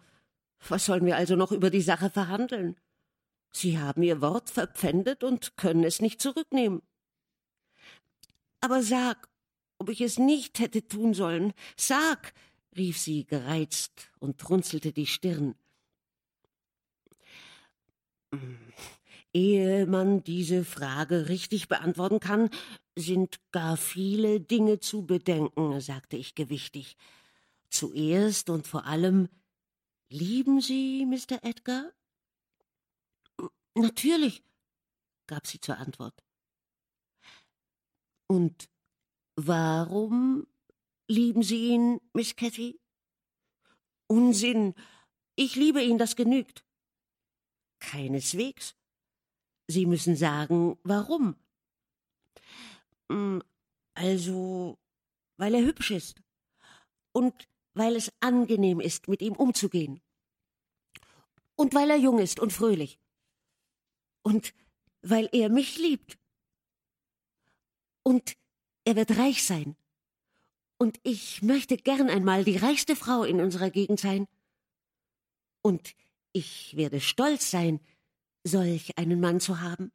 Was sollen wir also noch über die Sache verhandeln? Sie haben Ihr Wort verpfändet und können es nicht zurücknehmen. Aber sag, ob ich es nicht hätte tun sollen. Sag, rief sie gereizt und runzelte die Stirn. Ehe man diese Frage richtig beantworten kann, sind gar viele Dinge zu bedenken, sagte ich gewichtig. Zuerst und vor allem lieben Sie Mr. Edgar? Natürlich, gab sie zur Antwort. Und warum lieben Sie ihn, Miss Cathy? Unsinn. Ich liebe ihn, das genügt. Keineswegs. Sie müssen sagen, warum. Hm, also, weil er hübsch ist und weil es angenehm ist, mit ihm umzugehen. Und weil er jung ist und fröhlich. Und weil er mich liebt. Und er wird reich sein. Und ich möchte gern einmal die reichste Frau in unserer Gegend sein. Und ich werde stolz sein, solch einen Mann zu haben?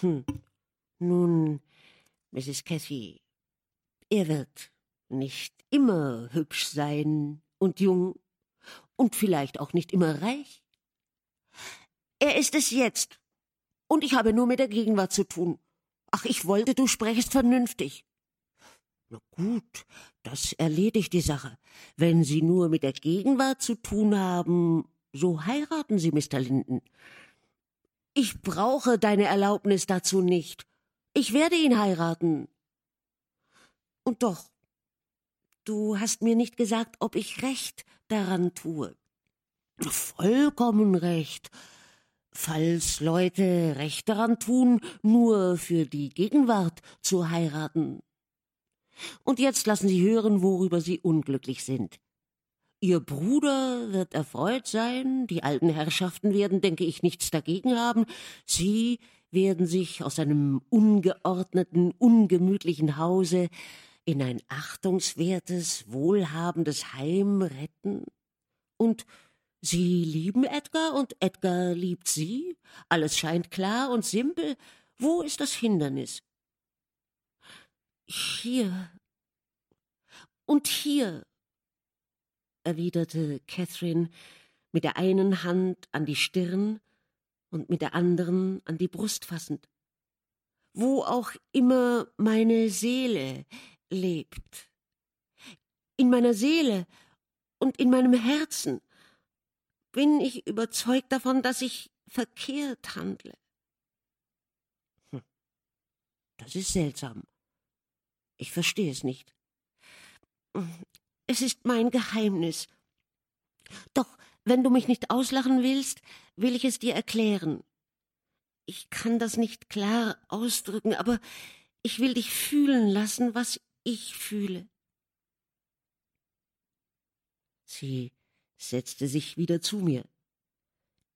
Hm. Nun, Mrs. Cathy, er wird nicht immer hübsch sein und jung und vielleicht auch nicht immer reich. Er ist es jetzt, und ich habe nur mit der Gegenwart zu tun. Ach, ich wollte, du sprächst vernünftig. Na gut, das erledigt die Sache. Wenn Sie nur mit der Gegenwart zu tun haben, so heiraten Sie, Mr. Linden. Ich brauche deine Erlaubnis dazu nicht. Ich werde ihn heiraten. Und doch, du hast mir nicht gesagt, ob ich recht daran tue. Vollkommen recht. Falls Leute recht daran tun, nur für die Gegenwart zu heiraten. Und jetzt lassen Sie hören, worüber Sie unglücklich sind. Ihr Bruder wird erfreut sein, die alten Herrschaften werden, denke ich, nichts dagegen haben, Sie werden sich aus einem ungeordneten, ungemütlichen Hause in ein achtungswertes, wohlhabendes Heim retten? Und Sie lieben Edgar und Edgar liebt Sie? Alles scheint klar und simpel. Wo ist das Hindernis? Hier. Und hier, erwiderte Catherine mit der einen Hand an die Stirn und mit der anderen an die Brust fassend. Wo auch immer meine Seele lebt. In meiner Seele und in meinem Herzen bin ich überzeugt davon, dass ich verkehrt handle. Hm. Das ist seltsam. Ich verstehe es nicht. Es ist mein Geheimnis. Doch, wenn du mich nicht auslachen willst, will ich es dir erklären. Ich kann das nicht klar ausdrücken, aber ich will dich fühlen lassen, was ich fühle. Sie setzte sich wieder zu mir.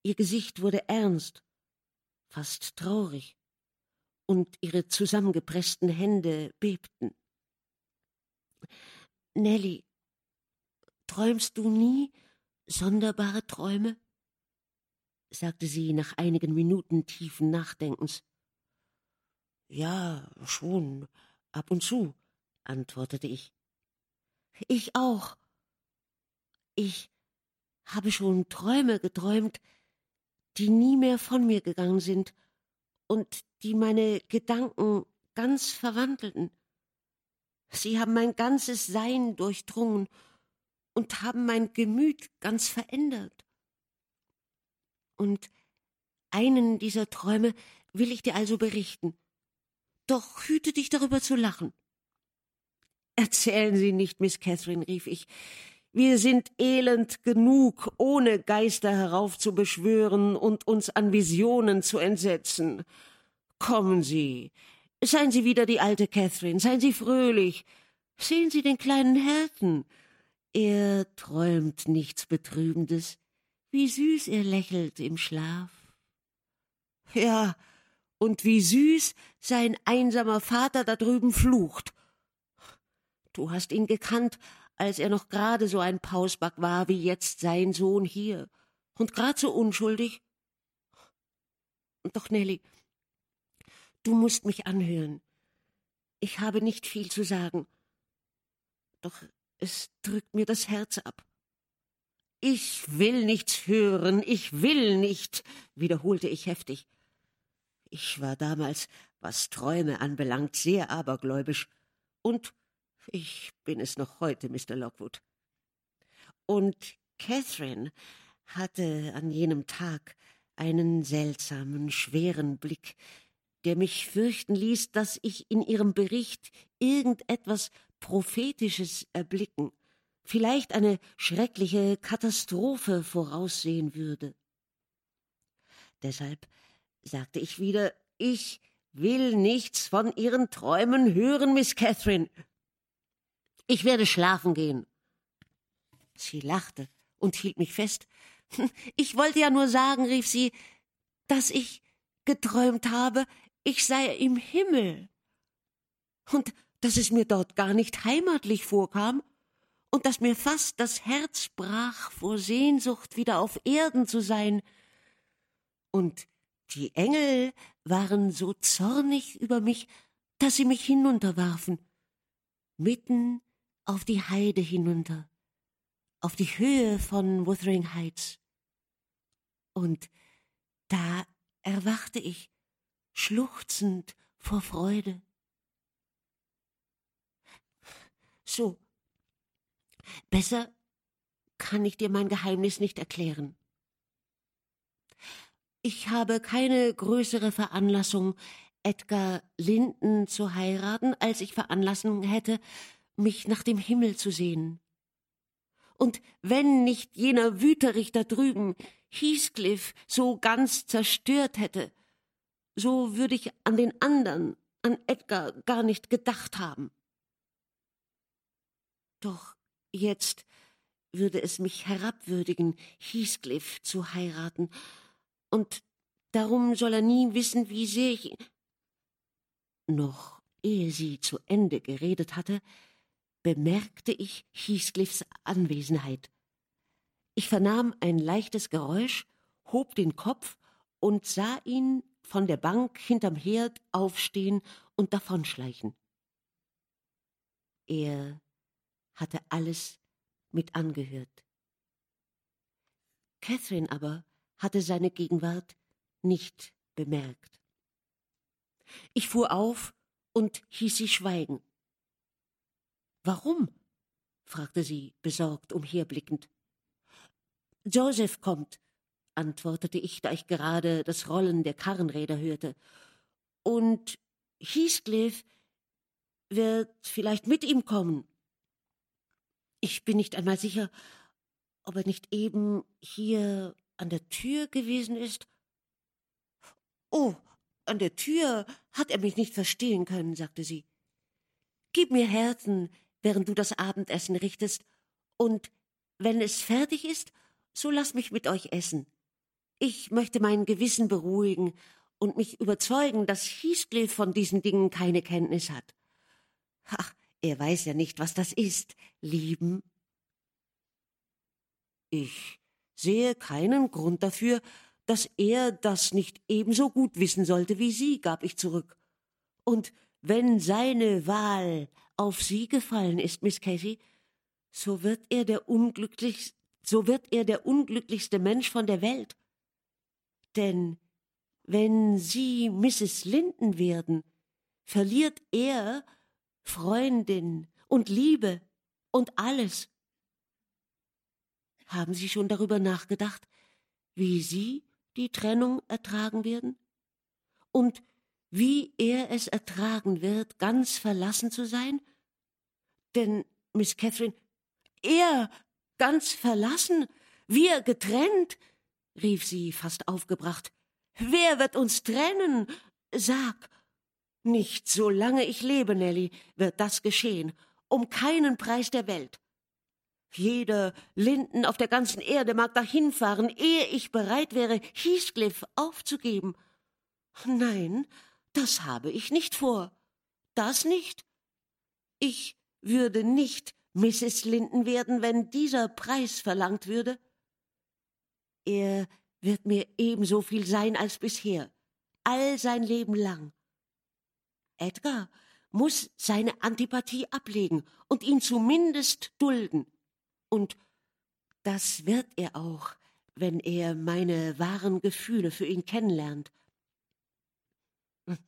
Ihr Gesicht wurde ernst, fast traurig und ihre zusammengepressten Hände bebten. Nelly, träumst du nie sonderbare Träume? sagte sie nach einigen Minuten tiefen Nachdenkens. Ja, schon, ab und zu, antwortete ich. Ich auch. Ich habe schon Träume geträumt, die nie mehr von mir gegangen sind und die meine Gedanken ganz verwandelten. Sie haben mein ganzes Sein durchdrungen und haben mein Gemüt ganz verändert. Und einen dieser Träume will ich dir also berichten. Doch hüte dich darüber zu lachen. Erzählen Sie nicht, Miss Catherine, rief ich. Wir sind elend genug, ohne Geister heraufzubeschwören und uns an Visionen zu entsetzen. Kommen Sie, seien Sie wieder die alte Catherine, seien Sie fröhlich. Sehen Sie den kleinen Hirten. Er träumt nichts Betrübendes. Wie süß er lächelt im Schlaf. Ja, und wie süß sein einsamer Vater da drüben flucht. Du hast ihn gekannt, als er noch gerade so ein Pausback war wie jetzt sein Sohn hier, und grad so unschuldig. Doch, Nelly, du musst mich anhören. Ich habe nicht viel zu sagen, doch es drückt mir das Herz ab. Ich will nichts hören, ich will nicht, wiederholte ich heftig. Ich war damals, was Träume anbelangt, sehr abergläubisch, und ich bin es noch heute, Mr. Lockwood. Und Catherine hatte an jenem Tag einen seltsamen, schweren Blick, der mich fürchten ließ, dass ich in ihrem Bericht irgendetwas Prophetisches erblicken, vielleicht eine schreckliche Katastrophe voraussehen würde. Deshalb sagte ich wieder, ich will nichts von Ihren Träumen hören, Miss Catherine. Ich werde schlafen gehen. Sie lachte und hielt mich fest. [LAUGHS] Ich wollte ja nur sagen, rief sie, dass ich geträumt habe, ich sei im Himmel. Und dass es mir dort gar nicht heimatlich vorkam und dass mir fast das Herz brach vor Sehnsucht, wieder auf Erden zu sein, Und die Engel waren so zornig über mich, dass sie mich hinunterwarfen, mitten auf die Heide hinunter, auf die Höhe von Wuthering Heights. Und da erwachte ich, schluchzend vor Freude. So, besser kann ich dir mein Geheimnis nicht erklären. Ich habe keine größere Veranlassung, Edgar Linden zu heiraten, als ich Veranlassung hätte, mich nach dem Himmel zu sehen. Und wenn nicht jener Wüterich da drüben Heathcliff so ganz zerstört hätte, so würde ich an den anderen, an Edgar gar nicht gedacht haben. Doch jetzt würde es mich herabwürdigen, Heathcliff zu heiraten, und darum soll er nie wissen, wie sehr ich. Noch ehe sie zu Ende geredet hatte, bemerkte ich Heathcliffs Anwesenheit. Ich vernahm ein leichtes Geräusch, hob den Kopf und sah ihn von der Bank hinterm Herd aufstehen und davonschleichen. Er hatte alles mit angehört. Catherine aber hatte seine Gegenwart nicht bemerkt. Ich fuhr auf und hieß sie schweigen. Warum? fragte sie besorgt umherblickend. Joseph kommt, antwortete ich, da ich gerade das Rollen der Karrenräder hörte. Und Heathcliff wird vielleicht mit ihm kommen. Ich bin nicht einmal sicher, ob er nicht eben hier an der Tür gewesen ist. Oh, an der Tür hat er mich nicht verstehen können, sagte sie. Gib mir Herzen, während du das Abendessen richtest, und wenn es fertig ist, so lass mich mit euch essen. Ich möchte mein Gewissen beruhigen und mich überzeugen, dass Heathcliff von diesen Dingen keine Kenntnis hat. Ach, er weiß ja nicht, was das ist, lieben. Ich sehe keinen Grund dafür, dass er das nicht ebenso gut wissen sollte wie Sie, gab ich zurück. Und wenn seine Wahl auf Sie gefallen ist, Miss Casey, so wird er der unglücklichste, so wird er der unglücklichste Mensch von der Welt. Denn wenn Sie Mrs. Linden werden, verliert er Freundin und Liebe und alles. Haben Sie schon darüber nachgedacht, wie Sie die Trennung ertragen werden? Und wie er es ertragen wird, ganz verlassen zu sein? Denn, Miss Catherine, er ganz verlassen, wir getrennt, rief sie fast aufgebracht. Wer wird uns trennen? Sag. Nicht solange ich lebe, Nelly, wird das geschehen, um keinen Preis der Welt. Jeder Linden auf der ganzen Erde mag dahinfahren, ehe ich bereit wäre, Heathcliff aufzugeben. Nein, das habe ich nicht vor. Das nicht. Ich würde nicht Mrs. Linden werden, wenn dieser Preis verlangt würde. Er wird mir ebenso viel sein als bisher, all sein Leben lang. Edgar muss seine Antipathie ablegen und ihn zumindest dulden. Und das wird er auch, wenn er meine wahren Gefühle für ihn kennenlernt. Hm.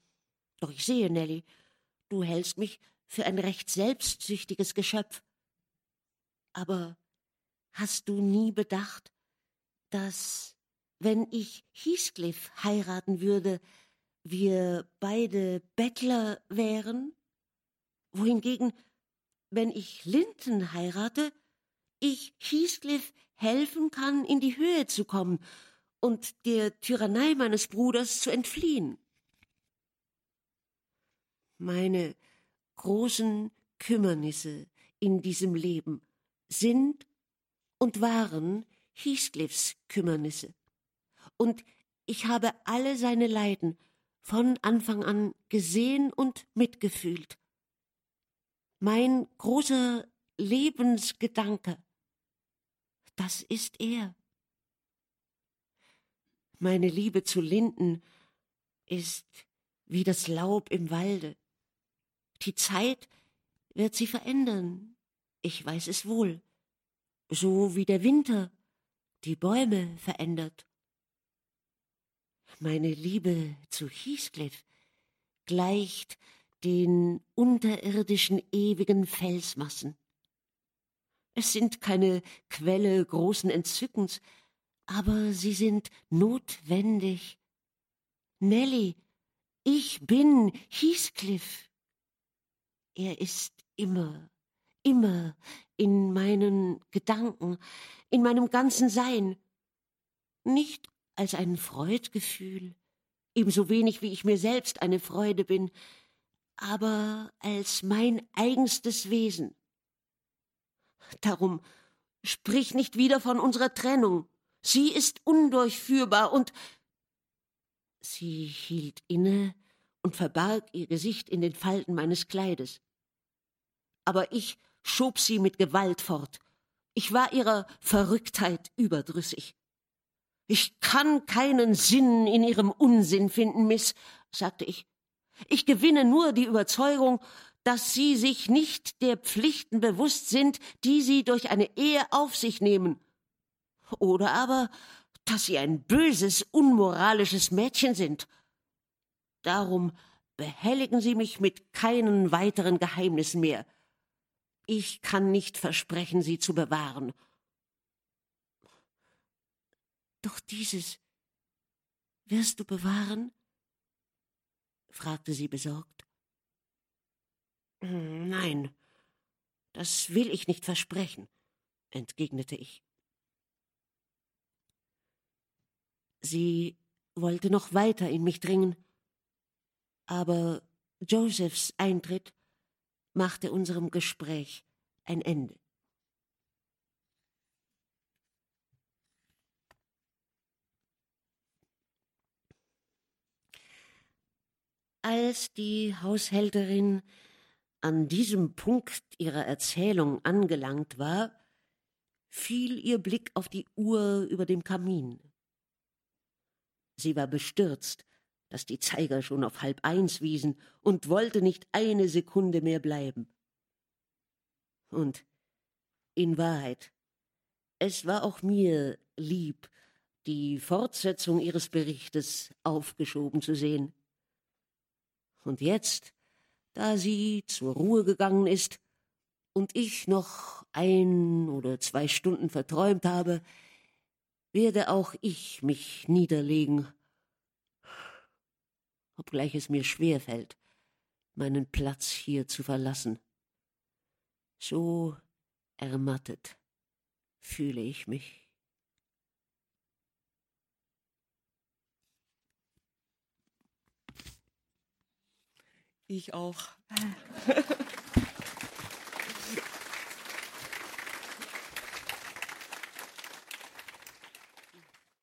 Doch ich sehe, Nelly, du hältst mich für ein recht selbstsüchtiges Geschöpf. Aber hast du nie bedacht, dass, wenn ich Heathcliff heiraten würde, wir beide Bettler wären? Wohingegen, wenn ich Linton heirate, ich Heathcliff helfen kann, in die Höhe zu kommen und der Tyrannei meines Bruders zu entfliehen. Meine großen Kümmernisse in diesem Leben sind und waren Heathcliffs Kümmernisse. Und ich habe alle seine Leiden von Anfang an gesehen und mitgefühlt. Mein großer Lebensgedanke, das ist er. Meine Liebe zu Linden ist wie das Laub im Walde. Die Zeit wird sie verändern, ich weiß es wohl, so wie der Winter die Bäume verändert. Meine Liebe zu Heathcliff gleicht den unterirdischen ewigen Felsmassen. Es sind keine Quelle großen Entzückens, aber sie sind notwendig. Nelly, ich bin Heathcliff. Er ist immer, immer in meinen Gedanken, in meinem ganzen Sein. Nicht als ein Freudgefühl, ebenso wenig wie ich mir selbst eine Freude bin, aber als mein eigenstes Wesen. Darum sprich nicht wieder von unserer Trennung. Sie ist undurchführbar und sie hielt inne und verbarg ihr Gesicht in den Falten meines Kleides. Aber ich schob sie mit Gewalt fort. Ich war ihrer Verrücktheit überdrüssig. Ich kann keinen Sinn in ihrem Unsinn finden, Miss, sagte ich. Ich gewinne nur die Überzeugung, dass Sie sich nicht der Pflichten bewusst sind, die Sie durch eine Ehe auf sich nehmen. Oder aber, dass Sie ein böses, unmoralisches Mädchen sind. Darum behelligen Sie mich mit keinen weiteren Geheimnissen mehr. Ich kann nicht versprechen, Sie zu bewahren. Doch dieses wirst du bewahren? fragte sie besorgt. Hm, nein, das will ich nicht versprechen, entgegnete ich. Sie wollte noch weiter in mich dringen, aber Josephs Eintritt machte unserem Gespräch ein Ende. Als die Haushälterin an diesem Punkt ihrer Erzählung angelangt war, fiel ihr Blick auf die Uhr über dem Kamin. Sie war bestürzt, dass die Zeiger schon auf halb eins wiesen und wollte nicht eine Sekunde mehr bleiben. Und in Wahrheit, es war auch mir lieb, die Fortsetzung ihres Berichtes aufgeschoben zu sehen. Und jetzt, da sie zur Ruhe gegangen ist und ich noch ein oder zwei Stunden verträumt habe, werde auch ich mich niederlegen, obgleich es mir schwer fällt, meinen Platz hier zu verlassen. So ermattet fühle ich mich. Ich auch. [LAUGHS]